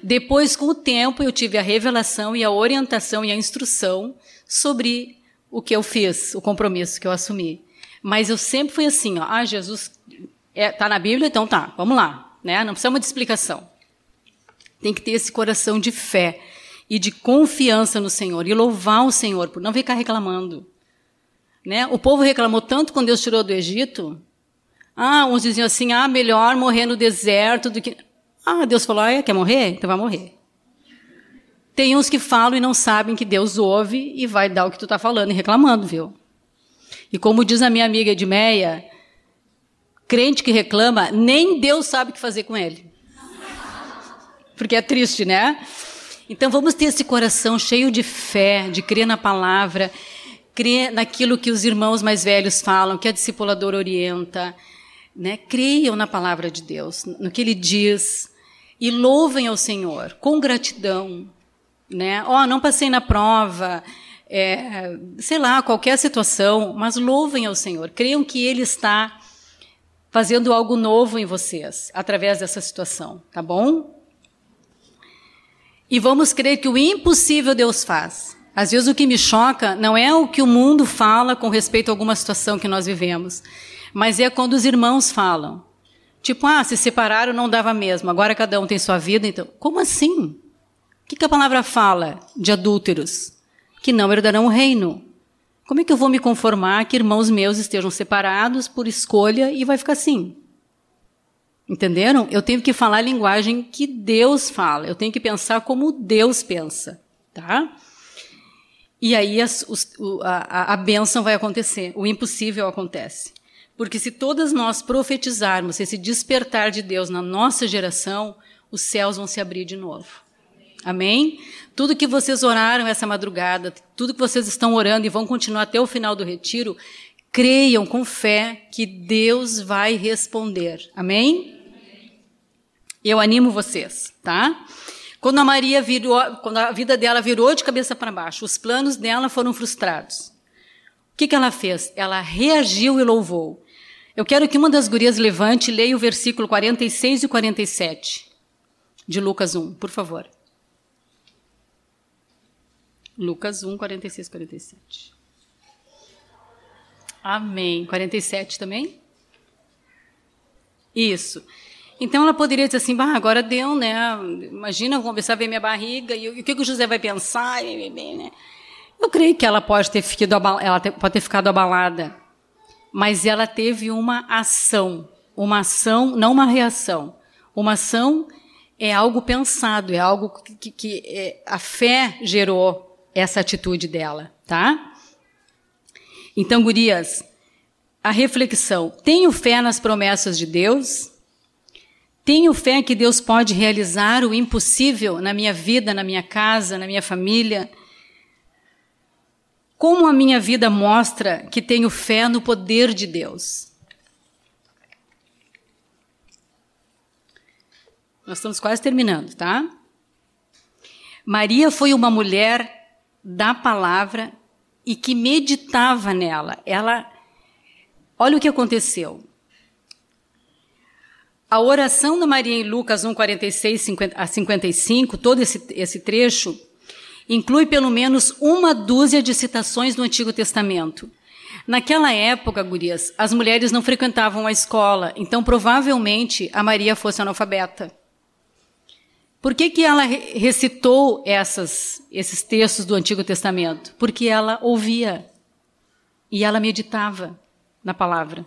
Depois, com o tempo, eu tive a revelação e a orientação e a instrução sobre o que eu fiz, o compromisso que eu assumi. Mas eu sempre fui assim, ó, ah, Jesus está é, tá na Bíblia, então tá, vamos lá, né? Não precisa de explicação. Tem que ter esse coração de fé e de confiança no Senhor e louvar o Senhor por não ficar reclamando. Né? O povo reclamou tanto quando Deus tirou do Egito. Ah, uns diziam assim: ah, melhor morrer no deserto do que. Ah, Deus falou: ah, quer morrer? Então vai morrer. Tem uns que falam e não sabem que Deus ouve e vai dar o que tu está falando e reclamando, viu? E como diz a minha amiga Edmeia, crente que reclama, nem Deus sabe o que fazer com ele. Porque é triste, né? Então vamos ter esse coração cheio de fé, de crer na palavra, crer naquilo que os irmãos mais velhos falam, que a discipuladora orienta. Né? Creiam na palavra de Deus, no que ele diz, e louvem ao Senhor com gratidão. Né? Oh, não passei na prova, é, sei lá, qualquer situação, mas louvem ao Senhor. Creiam que Ele está fazendo algo novo em vocês através dessa situação, tá bom? E vamos crer que o impossível Deus faz. Às vezes o que me choca não é o que o mundo fala com respeito a alguma situação que nós vivemos, mas é quando os irmãos falam. Tipo, ah, se separaram não dava mesmo, agora cada um tem sua vida, então. Como assim? O que, que a palavra fala de adúlteros? Que não herdarão o reino. Como é que eu vou me conformar que irmãos meus estejam separados por escolha e vai ficar assim? Entenderam? Eu tenho que falar a linguagem que Deus fala. Eu tenho que pensar como Deus pensa, tá? E aí as, os, a, a bênção vai acontecer. O impossível acontece. Porque se todas nós profetizarmos esse despertar de Deus na nossa geração, os céus vão se abrir de novo. Amém? Tudo que vocês oraram essa madrugada, tudo que vocês estão orando e vão continuar até o final do retiro, creiam com fé que Deus vai responder. Amém? Eu animo vocês, tá? Quando a Maria virou, quando a vida dela virou de cabeça para baixo, os planos dela foram frustrados. O que, que ela fez? Ela reagiu e louvou. Eu quero que uma das gurias levante e leia o versículo 46 e 47 de Lucas 1, por favor. Lucas 1, 46 e 47. Amém. 47 também? Isso. Então ela poderia dizer assim, bah, agora deu, né? Imagina, vou começar a ver minha barriga e, o que, que o José vai pensar? Né? Eu creio que ela pode ter ficado, ela pode ter ficado abalada, mas ela teve uma ação, uma ação, não uma reação. Uma ação é algo pensado, é algo que, que, que é, a fé gerou essa atitude dela, tá? Então, gurias, a reflexão: tenho fé nas promessas de Deus? Tenho fé que Deus pode realizar o impossível na minha vida, na minha casa, na minha família. Como a minha vida mostra que tenho fé no poder de Deus? Nós estamos quase terminando, tá? Maria foi uma mulher da palavra e que meditava nela. Ela, olha o que aconteceu. A oração da Maria em Lucas 1, 46 a 55, todo esse, esse trecho, inclui pelo menos uma dúzia de citações do Antigo Testamento. Naquela época, gurias, as mulheres não frequentavam a escola, então provavelmente a Maria fosse analfabeta. Por que, que ela recitou essas, esses textos do Antigo Testamento? Porque ela ouvia e ela meditava na palavra.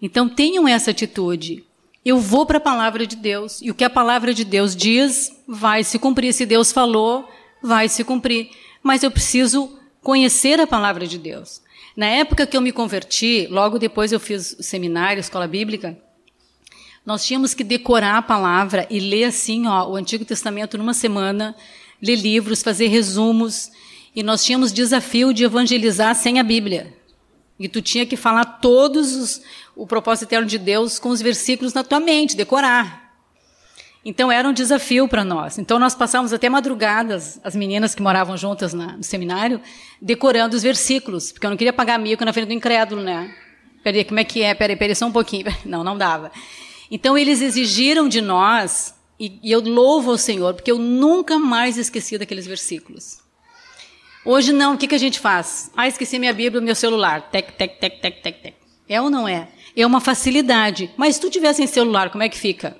Então tenham essa atitude. Eu vou para a palavra de Deus e o que a palavra de Deus diz vai se cumprir. Se Deus falou, vai se cumprir. Mas eu preciso conhecer a palavra de Deus. Na época que eu me converti, logo depois eu fiz seminário, escola bíblica, nós tínhamos que decorar a palavra e ler assim, ó, o Antigo Testamento numa semana, ler livros, fazer resumos, e nós tínhamos desafio de evangelizar sem a Bíblia. E tu tinha que falar todos os, o propósito eterno de Deus com os versículos na tua mente, decorar. Então era um desafio para nós. Então nós passávamos até madrugadas, as meninas que moravam juntas na, no seminário, decorando os versículos, porque eu não queria pagar mico na frente do incrédulo, né? Peraí, como é que é? Peraí, peraí, só um pouquinho. Não, não dava. Então eles exigiram de nós, e, e eu louvo ao Senhor, porque eu nunca mais esqueci daqueles versículos. Hoje não, o que, que a gente faz? Ah, esqueci minha Bíblia, meu celular. Tec, tec, tec, tec, tec, tec. É ou não é? É uma facilidade. Mas se tu tivesse em celular, como é que fica?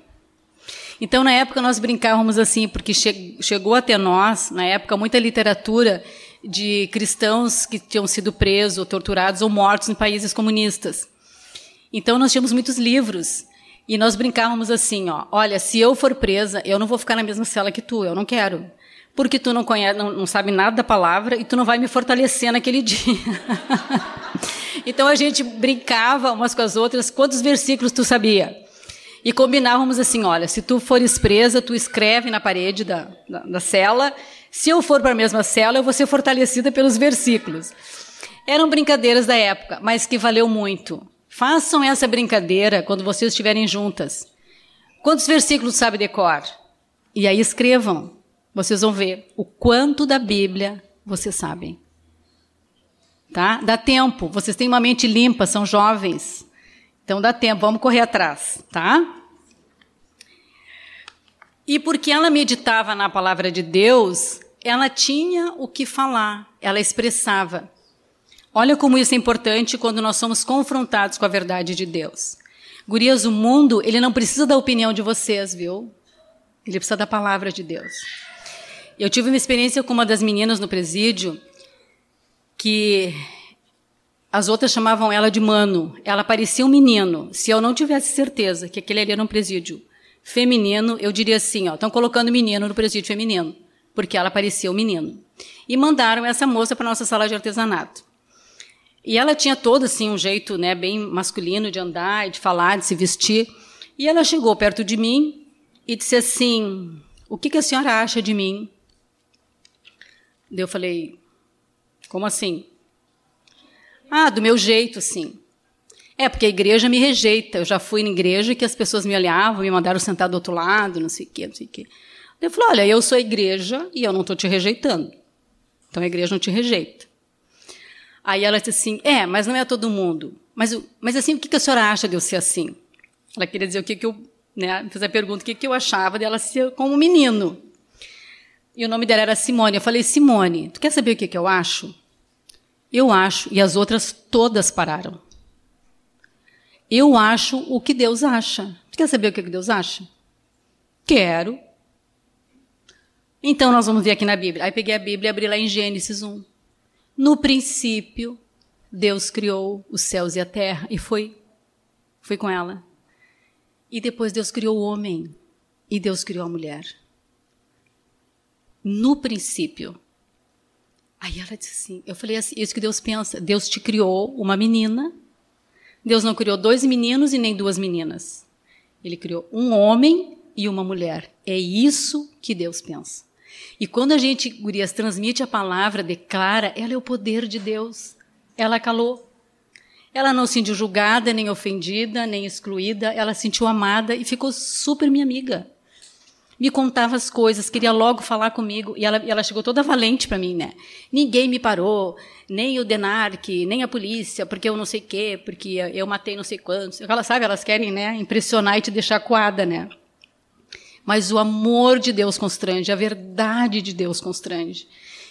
Então, na época, nós brincávamos assim, porque che chegou até nós, na época, muita literatura de cristãos que tinham sido presos, ou torturados ou mortos em países comunistas. Então, nós tínhamos muitos livros. E nós brincávamos assim, ó, olha, se eu for presa, eu não vou ficar na mesma cela que tu, eu não quero. Porque tu não conhece, não, não sabe nada da palavra e tu não vai me fortalecer naquele dia. então a gente brincava umas com as outras, quantos versículos tu sabia? E combinávamos assim: olha, se tu fores presa, tu escreve na parede da, da, da cela. Se eu for para a mesma cela, eu vou ser fortalecida pelos versículos. Eram brincadeiras da época, mas que valeu muito. Façam essa brincadeira quando vocês estiverem juntas. Quantos versículos sabe decor? E aí escrevam. Vocês vão ver o quanto da Bíblia vocês sabem. Tá? Dá tempo. Vocês têm uma mente limpa, são jovens. Então dá tempo, vamos correr atrás, tá? E porque ela meditava na palavra de Deus, ela tinha o que falar, ela expressava. Olha como isso é importante quando nós somos confrontados com a verdade de Deus. Gurias, o mundo, ele não precisa da opinião de vocês, viu? Ele precisa da palavra de Deus. Eu tive uma experiência com uma das meninas no presídio que as outras chamavam ela de mano. Ela parecia um menino. Se eu não tivesse certeza que aquele ali era um presídio feminino, eu diria assim, ó, estão colocando menino no presídio feminino, porque ela parecia um menino. E mandaram essa moça para nossa sala de artesanato. E ela tinha todo assim um jeito, né, bem masculino de andar, de falar, de se vestir. E ela chegou perto de mim e disse assim: "O que, que a senhora acha de mim?" Eu falei: "Como assim?" Ah, do meu jeito, sim. É, porque a igreja me rejeita. Eu já fui na igreja que as pessoas me olhavam, me mandaram sentar do outro lado, não sei o quê, não sei o quê. Eu falei, olha, eu sou a igreja e eu não estou te rejeitando. Então a igreja não te rejeita. Aí ela disse assim, é, mas não é todo mundo. Mas, mas assim, o que a senhora acha de eu ser assim? Ela queria dizer o que, que eu, né, fez a pergunta, o que, que eu achava dela ser como menino. E o nome dela era Simone. Eu falei, Simone, tu quer saber o que, que eu acho? Eu acho, e as outras todas pararam. Eu acho o que Deus acha. Você quer saber o que Deus acha? Quero. Então nós vamos ver aqui na Bíblia. Aí peguei a Bíblia e abri lá em Gênesis 1. No princípio, Deus criou os céus e a terra e foi foi com ela. E depois Deus criou o homem e Deus criou a mulher. No princípio, Aí ela disse assim, eu falei assim, isso que Deus pensa, Deus te criou uma menina, Deus não criou dois meninos e nem duas meninas. Ele criou um homem e uma mulher. É isso que Deus pensa. E quando a gente, gurias, transmite a palavra, declara, ela é o poder de Deus. Ela calou. Ela não se sentiu julgada, nem ofendida, nem excluída. Ela se sentiu amada e ficou super minha amiga. Me contava as coisas, queria logo falar comigo. E ela, ela chegou toda valente para mim, né? Ninguém me parou, nem o Denarc, nem a polícia, porque eu não sei o quê, porque eu matei não sei quantos. Ela sabe, elas querem, né, impressionar e te deixar coada, né? Mas o amor de Deus constrange, a verdade de Deus constrange.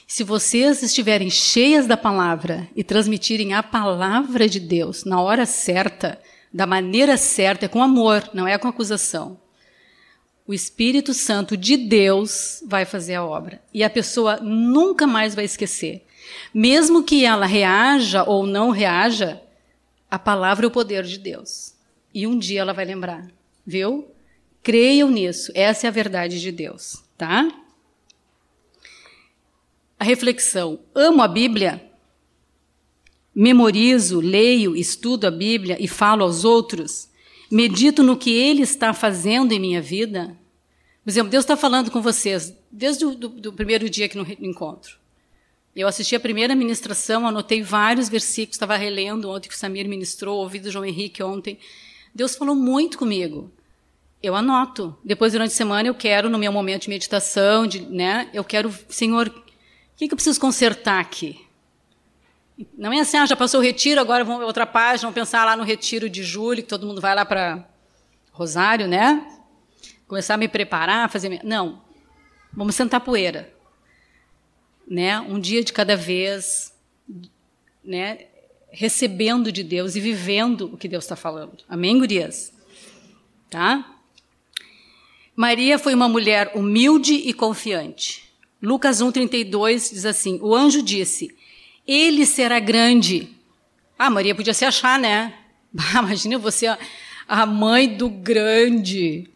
Se vocês estiverem cheias da palavra e transmitirem a palavra de Deus na hora certa, da maneira certa, é com amor, não é com acusação. O Espírito Santo de Deus vai fazer a obra. E a pessoa nunca mais vai esquecer. Mesmo que ela reaja ou não reaja, a palavra é o poder de Deus. E um dia ela vai lembrar, viu? Creiam nisso. Essa é a verdade de Deus, tá? A reflexão. Amo a Bíblia? Memorizo, leio, estudo a Bíblia e falo aos outros? Medito no que Ele está fazendo em minha vida? Por exemplo, Deus está falando com vocês desde o primeiro dia aqui no encontro. Eu assisti a primeira ministração, anotei vários versículos, estava relendo ontem que o Samir ministrou, ouvi do João Henrique ontem. Deus falou muito comigo. Eu anoto. Depois, durante a semana, eu quero, no meu momento de meditação, de, né, eu quero, Senhor, o que, que eu preciso consertar aqui? Não é assim, ah, já passou o retiro, agora vamos outra página, vamos pensar lá no retiro de julho, que todo mundo vai lá para Rosário, né? Começar a me preparar, fazer. Não. Vamos sentar poeira. Né? Um dia de cada vez, né? recebendo de Deus e vivendo o que Deus está falando. Amém, gurias? Tá? Maria foi uma mulher humilde e confiante. Lucas 1,32 diz assim: O anjo disse: Ele será grande. Ah, Maria podia se achar, né? Ah, imagina você, a mãe do grande.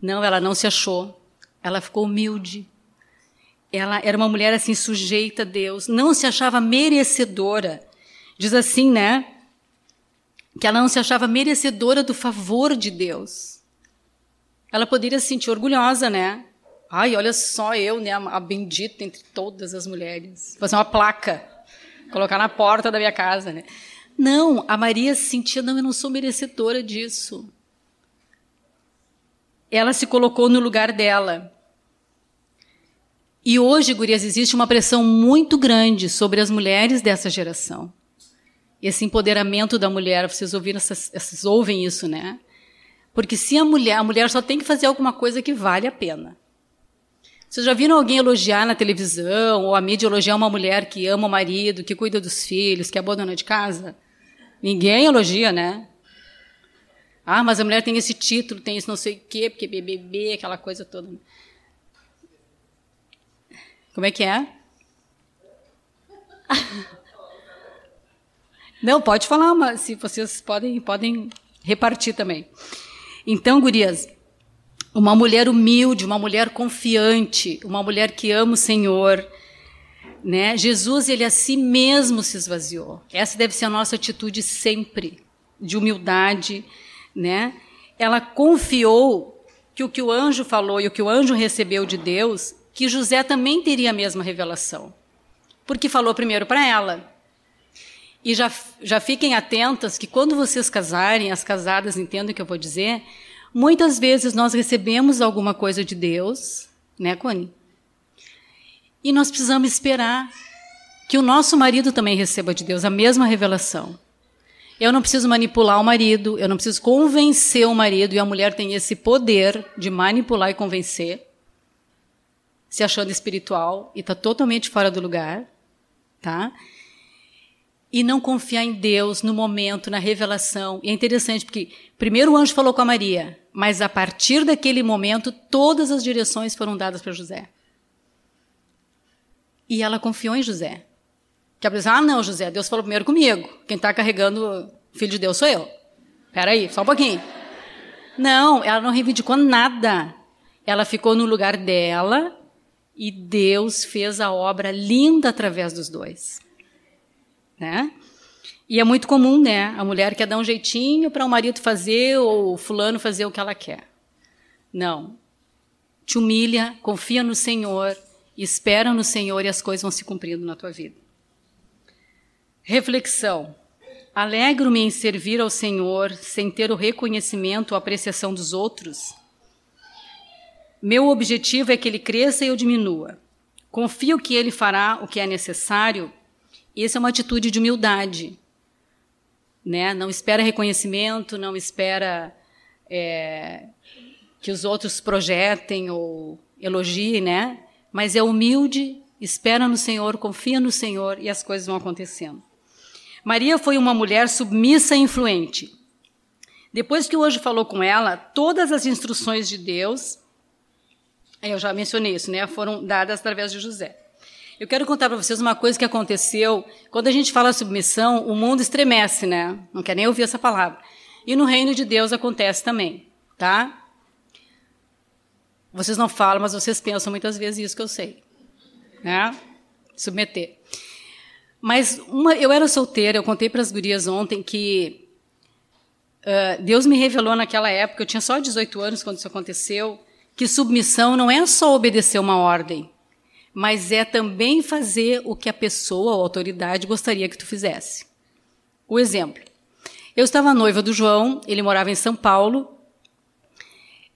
Não, ela não se achou. Ela ficou humilde. Ela era uma mulher assim sujeita a Deus, não se achava merecedora. Diz assim, né? Que ela não se achava merecedora do favor de Deus ela poderia se sentir orgulhosa, né? Ai, olha só eu, né, a bendita entre todas as mulheres. Fazer uma placa, colocar na porta da minha casa, né? Não, a Maria se sentia, não, eu não sou merecedora disso. Ela se colocou no lugar dela. E hoje, gurias, existe uma pressão muito grande sobre as mulheres dessa geração. Esse empoderamento da mulher, vocês ouviram, vocês ouvem isso, né? Porque se a mulher, a mulher só tem que fazer alguma coisa que vale a pena. Vocês já viram alguém elogiar na televisão, ou a mídia elogiar uma mulher que ama o marido, que cuida dos filhos, que é boa dona de casa? Ninguém elogia, né? Ah, mas a mulher tem esse título, tem isso não sei o quê, porque BBB, aquela coisa toda. Como é que é? Não, pode falar, mas se vocês podem, podem repartir também. Então, gurias, uma mulher humilde, uma mulher confiante, uma mulher que ama o Senhor, né? Jesus, ele a si mesmo se esvaziou. Essa deve ser a nossa atitude sempre, de humildade, né? Ela confiou que o que o anjo falou e o que o anjo recebeu de Deus, que José também teria a mesma revelação. Porque falou primeiro para ela. E já, já fiquem atentas que quando vocês casarem, as casadas entendem o que eu vou dizer, muitas vezes nós recebemos alguma coisa de Deus, né, Cone? E nós precisamos esperar que o nosso marido também receba de Deus a mesma revelação. Eu não preciso manipular o marido, eu não preciso convencer o marido, e a mulher tem esse poder de manipular e convencer, se achando espiritual e está totalmente fora do lugar, tá? E não confiar em Deus no momento, na revelação. E é interessante porque primeiro o anjo falou com a Maria, mas a partir daquele momento todas as direções foram dadas para José. E ela confiou em José. Que a pessoa, ah, não, José, Deus falou primeiro comigo. Quem está carregando o filho de Deus sou eu. Espera aí, só um pouquinho. Não, ela não reivindicou nada. Ela ficou no lugar dela e Deus fez a obra linda através dos dois né? E é muito comum, né? A mulher quer dar um jeitinho para o marido fazer ou fulano fazer o que ela quer. Não. Te humilha, confia no Senhor, espera no Senhor e as coisas vão se cumprindo na tua vida. Reflexão. Alegro-me em servir ao Senhor sem ter o reconhecimento ou apreciação dos outros. Meu objetivo é que ele cresça e eu diminua. Confio que ele fará o que é necessário. Essa é uma atitude de humildade. Né? Não espera reconhecimento, não espera é, que os outros projetem ou elogiem, né? mas é humilde, espera no Senhor, confia no Senhor e as coisas vão acontecendo. Maria foi uma mulher submissa e influente. Depois que anjo falou com ela, todas as instruções de Deus, eu já mencionei isso, né, foram dadas através de José. Eu quero contar para vocês uma coisa que aconteceu. Quando a gente fala submissão, o mundo estremece, né? Não quer nem ouvir essa palavra. E no reino de Deus acontece também, tá? Vocês não falam, mas vocês pensam muitas vezes isso que eu sei, né? Submeter. Mas uma, eu era solteira, eu contei para as gurias ontem que uh, Deus me revelou naquela época, eu tinha só 18 anos quando isso aconteceu, que submissão não é só obedecer uma ordem, mas é também fazer o que a pessoa ou a autoridade gostaria que tu fizesse. O exemplo. Eu estava noiva do João, ele morava em São Paulo,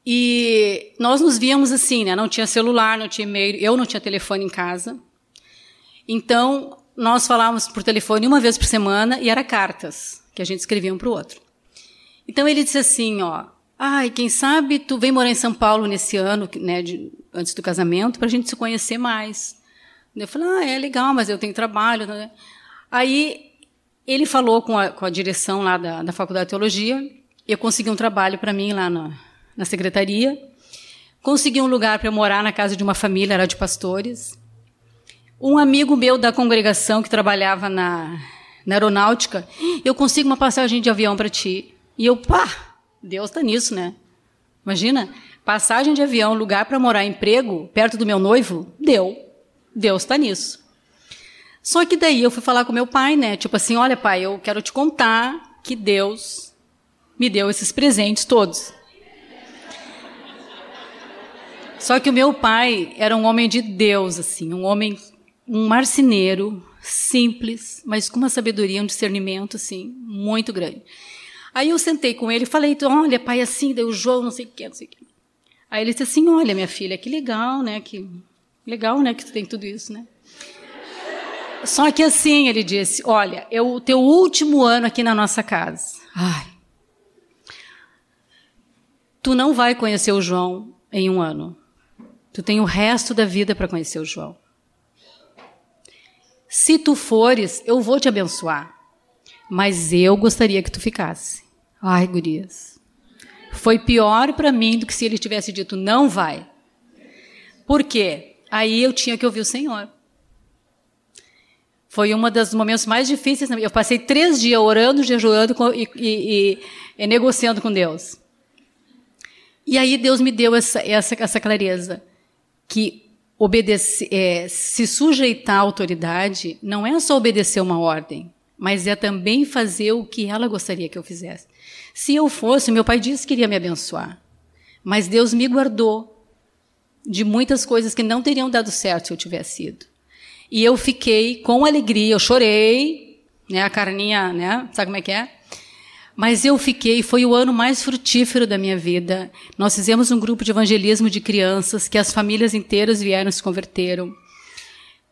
e nós nos víamos assim, né? Não tinha celular, não tinha e-mail, eu não tinha telefone em casa. Então, nós falávamos por telefone uma vez por semana e era cartas que a gente escrevia um para o outro. Então ele disse assim, ó, ai, quem sabe tu vem morar em São Paulo nesse ano, né, de, antes do casamento, para a gente se conhecer mais. Eu falei, ah, é legal, mas eu tenho trabalho. Né? Aí ele falou com a, com a direção lá da, da Faculdade de Teologia, eu consegui um trabalho para mim lá na, na secretaria, consegui um lugar para morar na casa de uma família, era de pastores, um amigo meu da congregação que trabalhava na, na aeronáutica, eu consigo uma passagem de avião para ti. E eu, pá, Deus está nisso, né? Imagina, passagem de avião, lugar para morar, emprego, perto do meu noivo, deu. Deus está nisso. Só que daí eu fui falar com meu pai, né? Tipo assim, olha pai, eu quero te contar que Deus me deu esses presentes todos. Só que o meu pai era um homem de Deus, assim, um homem um marceneiro simples, mas com uma sabedoria, um discernimento assim muito grande. Aí eu sentei com ele e falei, então, olha, pai, assim, deu o João, não sei o que, não sei o que. Aí ele disse assim, olha, minha filha, que legal, né, que legal, né, que tu tem tudo isso, né? Só que assim, ele disse, olha, é o teu último ano aqui na nossa casa. Ai. Tu não vai conhecer o João em um ano. Tu tem o resto da vida para conhecer o João. Se tu fores, eu vou te abençoar. Mas eu gostaria que tu ficasse. Ai, gurias. Foi pior para mim do que se ele tivesse dito não vai. Por quê? Aí eu tinha que ouvir o Senhor. Foi um dos momentos mais difíceis. Eu passei três dias orando, jejuando e, e, e, negociando com Deus. E aí Deus me deu essa, essa, essa clareza que obedecer, é, se sujeitar à autoridade não é só obedecer uma ordem, mas é também fazer o que ela gostaria que eu fizesse. Se eu fosse, meu pai disse que iria me abençoar, mas Deus me guardou de muitas coisas que não teriam dado certo se eu tivesse ido. E eu fiquei com alegria, eu chorei, né, a carninha, né, sabe como é que é? Mas eu fiquei, foi o ano mais frutífero da minha vida. Nós fizemos um grupo de evangelismo de crianças, que as famílias inteiras vieram se converteram.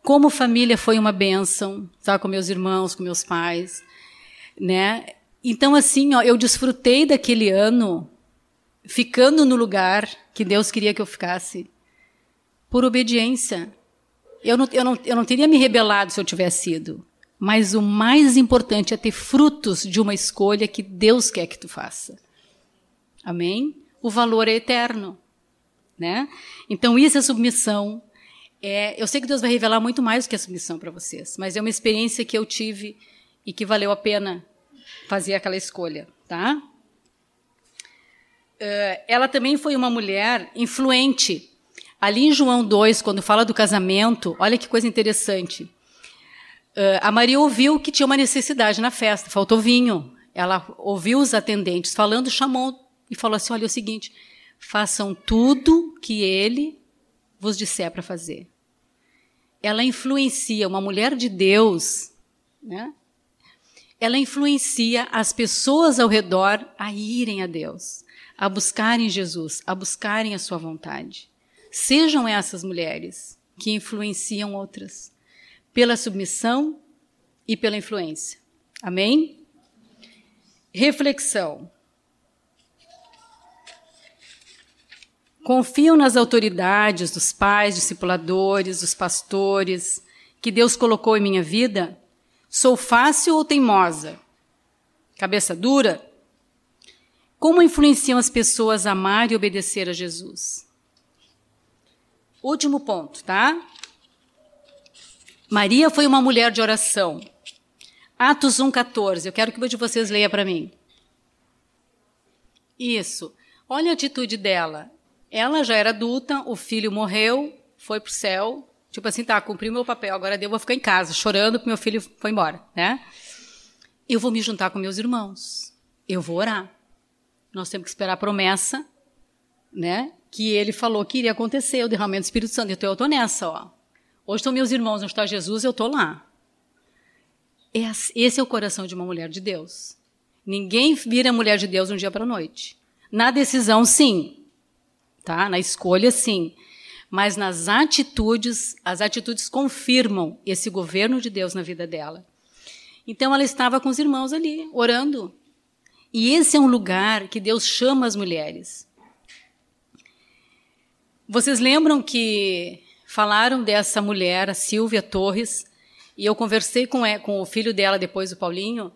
Como família foi uma bênção, tá? com meus irmãos, com meus pais, né? Então assim, ó, eu desfrutei daquele ano ficando no lugar que Deus queria que eu ficasse, por obediência. Eu não, eu não, eu não teria me rebelado se eu tivesse ido. Mas o mais importante é ter frutos de uma escolha que Deus quer que tu faça. Amém? O valor é eterno, né? Então isso é submissão. É, eu sei que Deus vai revelar muito mais do que a submissão para vocês, mas é uma experiência que eu tive e que valeu a pena fazer aquela escolha, tá? Uh, ela também foi uma mulher influente. Ali em João 2, quando fala do casamento, olha que coisa interessante. Uh, a Maria ouviu que tinha uma necessidade na festa, faltou vinho. Ela ouviu os atendentes falando, chamou e falou assim: olha, é o seguinte, façam tudo que ele vos disser para fazer. Ela influencia, uma mulher de Deus, né? Ela influencia as pessoas ao redor a irem a Deus, a buscarem Jesus, a buscarem a sua vontade. Sejam essas mulheres que influenciam outras, pela submissão e pela influência. Amém? Reflexão. Confio nas autoridades dos pais, discipuladores, dos pastores que Deus colocou em minha vida? Sou fácil ou teimosa? Cabeça dura? Como influenciam as pessoas a amar e obedecer a Jesus? Último ponto, tá? Maria foi uma mulher de oração. Atos 1,14. Eu quero que um de vocês leia para mim. Isso. Olha a atitude dela. Ela já era adulta, o filho morreu, foi para o céu. Tipo assim, tá, cumpri o meu papel, agora eu vou ficar em casa, chorando porque meu filho foi embora, né? Eu vou me juntar com meus irmãos. Eu vou orar. Nós temos que esperar a promessa, né? Que ele falou que iria acontecer, o derramamento do Espírito Santo. Então eu estou nessa, ó. Hoje estão meus irmãos, onde está Jesus, eu estou lá. Esse é o coração de uma mulher de Deus. Ninguém vira mulher de Deus um dia para a noite. Na decisão, sim. Tá? Na escolha, sim. Mas nas atitudes, as atitudes confirmam esse governo de Deus na vida dela. Então ela estava com os irmãos ali, orando, e esse é um lugar que Deus chama as mulheres. Vocês lembram que falaram dessa mulher, a Silvia Torres, e eu conversei com, com o filho dela depois, o Paulinho,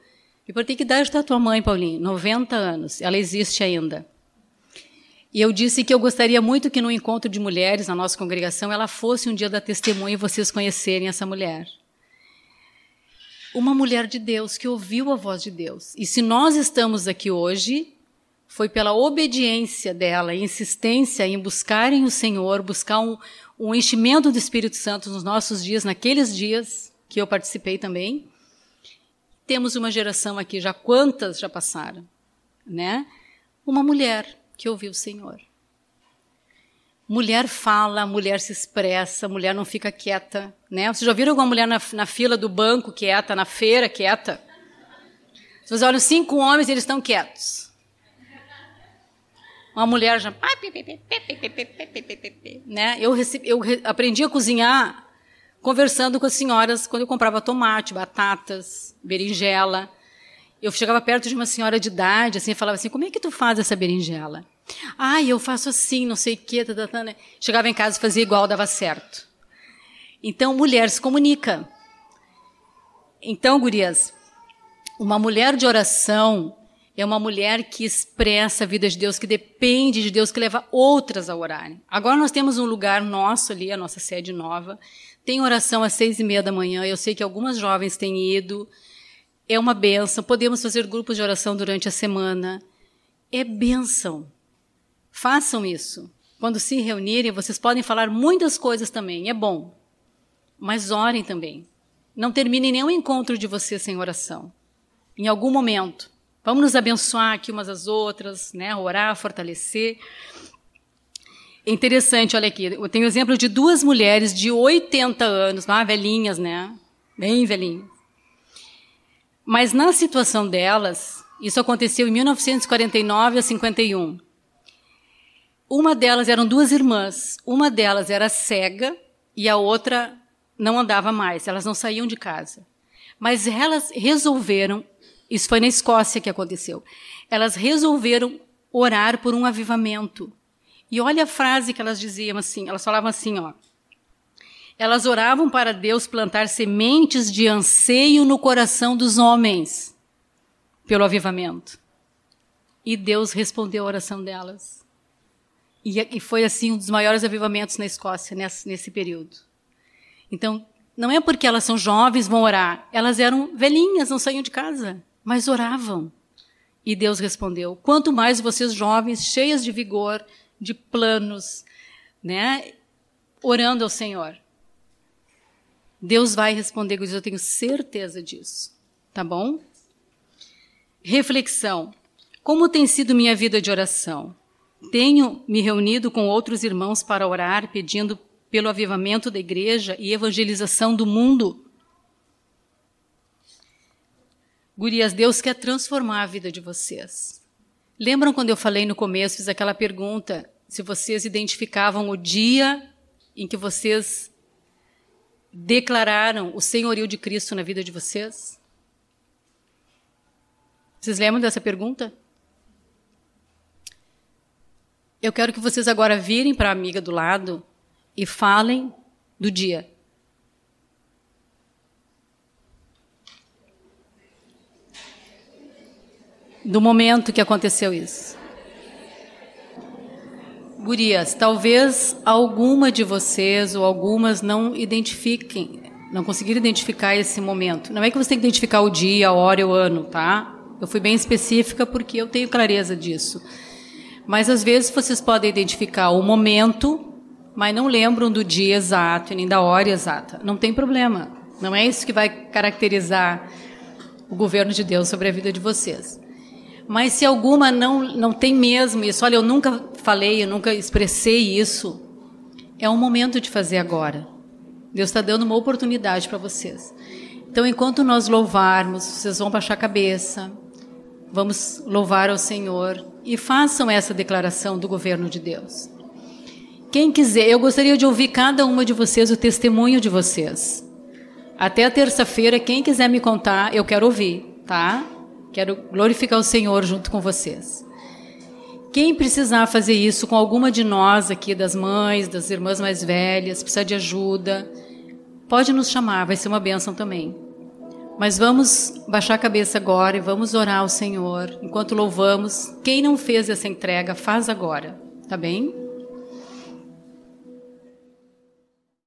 e perguntei que idade está tua mãe, Paulinho? 90 anos, ela existe ainda. E eu disse que eu gostaria muito que no encontro de mulheres na nossa congregação ela fosse um dia da testemunha e vocês conhecerem essa mulher uma mulher de Deus que ouviu a voz de Deus. E se nós estamos aqui hoje, foi pela obediência dela, insistência em buscarem o Senhor, buscar um, um enchimento do Espírito Santo nos nossos dias, naqueles dias que eu participei também. Temos uma geração aqui, já quantas já passaram, né? Uma mulher que ouviu o Senhor. Mulher fala, mulher se expressa, mulher não fica quieta, né? Vocês já viram alguma mulher na, na fila do banco quieta, na feira quieta? Vocês olham cinco homens e eles estão quietos. Uma mulher já... Né? Eu, recebi, eu aprendi a cozinhar conversando com as senhoras quando eu comprava tomate, batatas, berinjela. Eu chegava perto de uma senhora de idade assim, e falava assim, como é que tu faz essa berinjela? Ah, eu faço assim, não sei o quê. Tá, tá, tá, né? Chegava em casa e fazia igual, dava certo. Então, mulher se comunica. Então, gurias, uma mulher de oração é uma mulher que expressa a vida de Deus, que depende de Deus, que leva outras a orarem. Agora nós temos um lugar nosso ali, a nossa sede nova. Tem oração às seis e meia da manhã. Eu sei que algumas jovens têm ido. É uma benção. Podemos fazer grupos de oração durante a semana. É benção. Façam isso. Quando se reunirem, vocês podem falar muitas coisas também, é bom. Mas orem também. Não termine nenhum encontro de vocês sem oração. Em algum momento. Vamos nos abençoar aqui umas às outras, né? orar, fortalecer. É interessante, olha aqui, eu tenho o exemplo de duas mulheres de 80 anos, ah, velhinhas, né? Bem velhinhas. Mas na situação delas, isso aconteceu em 1949 a 51. Uma delas eram duas irmãs. Uma delas era cega e a outra não andava mais. Elas não saíam de casa. Mas elas resolveram, isso foi na Escócia que aconteceu. Elas resolveram orar por um avivamento. E olha a frase que elas diziam assim, elas falavam assim, ó. Elas oravam para Deus plantar sementes de anseio no coração dos homens pelo avivamento. E Deus respondeu a oração delas. E, foi assim um dos maiores avivamentos na Escócia nesse, nesse período. Então, não é porque elas são jovens vão orar. Elas eram velhinhas, não saíam de casa, mas oravam. E Deus respondeu: quanto mais vocês jovens, cheias de vigor, de planos, né, orando ao Senhor. Deus vai responder, eu tenho certeza disso. Tá bom? Reflexão. Como tem sido minha vida de oração? Tenho me reunido com outros irmãos para orar, pedindo pelo avivamento da igreja e evangelização do mundo. Gurias, Deus quer transformar a vida de vocês. Lembram quando eu falei no começo, fiz aquela pergunta se vocês identificavam o dia em que vocês declararam o senhorio de Cristo na vida de vocês? Vocês lembram dessa pergunta? Eu quero que vocês agora virem para a amiga do lado e falem do dia. Do momento que aconteceu isso. Gurias, talvez alguma de vocês ou algumas não identifiquem, não conseguiram identificar esse momento. Não é que você tem que identificar o dia, a hora e o ano, tá? Eu fui bem específica porque eu tenho clareza disso. Mas às vezes vocês podem identificar o momento, mas não lembram do dia exato e nem da hora exata. Não tem problema. Não é isso que vai caracterizar o governo de Deus sobre a vida de vocês. Mas se alguma não, não tem mesmo isso, olha, eu nunca falei, eu nunca expressei isso, é um momento de fazer agora. Deus está dando uma oportunidade para vocês. Então, enquanto nós louvarmos, vocês vão baixar a cabeça, vamos louvar ao Senhor e façam essa declaração do governo de Deus. Quem quiser, eu gostaria de ouvir cada uma de vocês, o testemunho de vocês. Até terça-feira, quem quiser me contar, eu quero ouvir, tá? Quero glorificar o Senhor junto com vocês. Quem precisar fazer isso com alguma de nós aqui, das mães, das irmãs mais velhas, precisar de ajuda, pode nos chamar, vai ser uma bênção também. Mas vamos baixar a cabeça agora e vamos orar ao Senhor enquanto louvamos. Quem não fez essa entrega, faz agora, tá bem?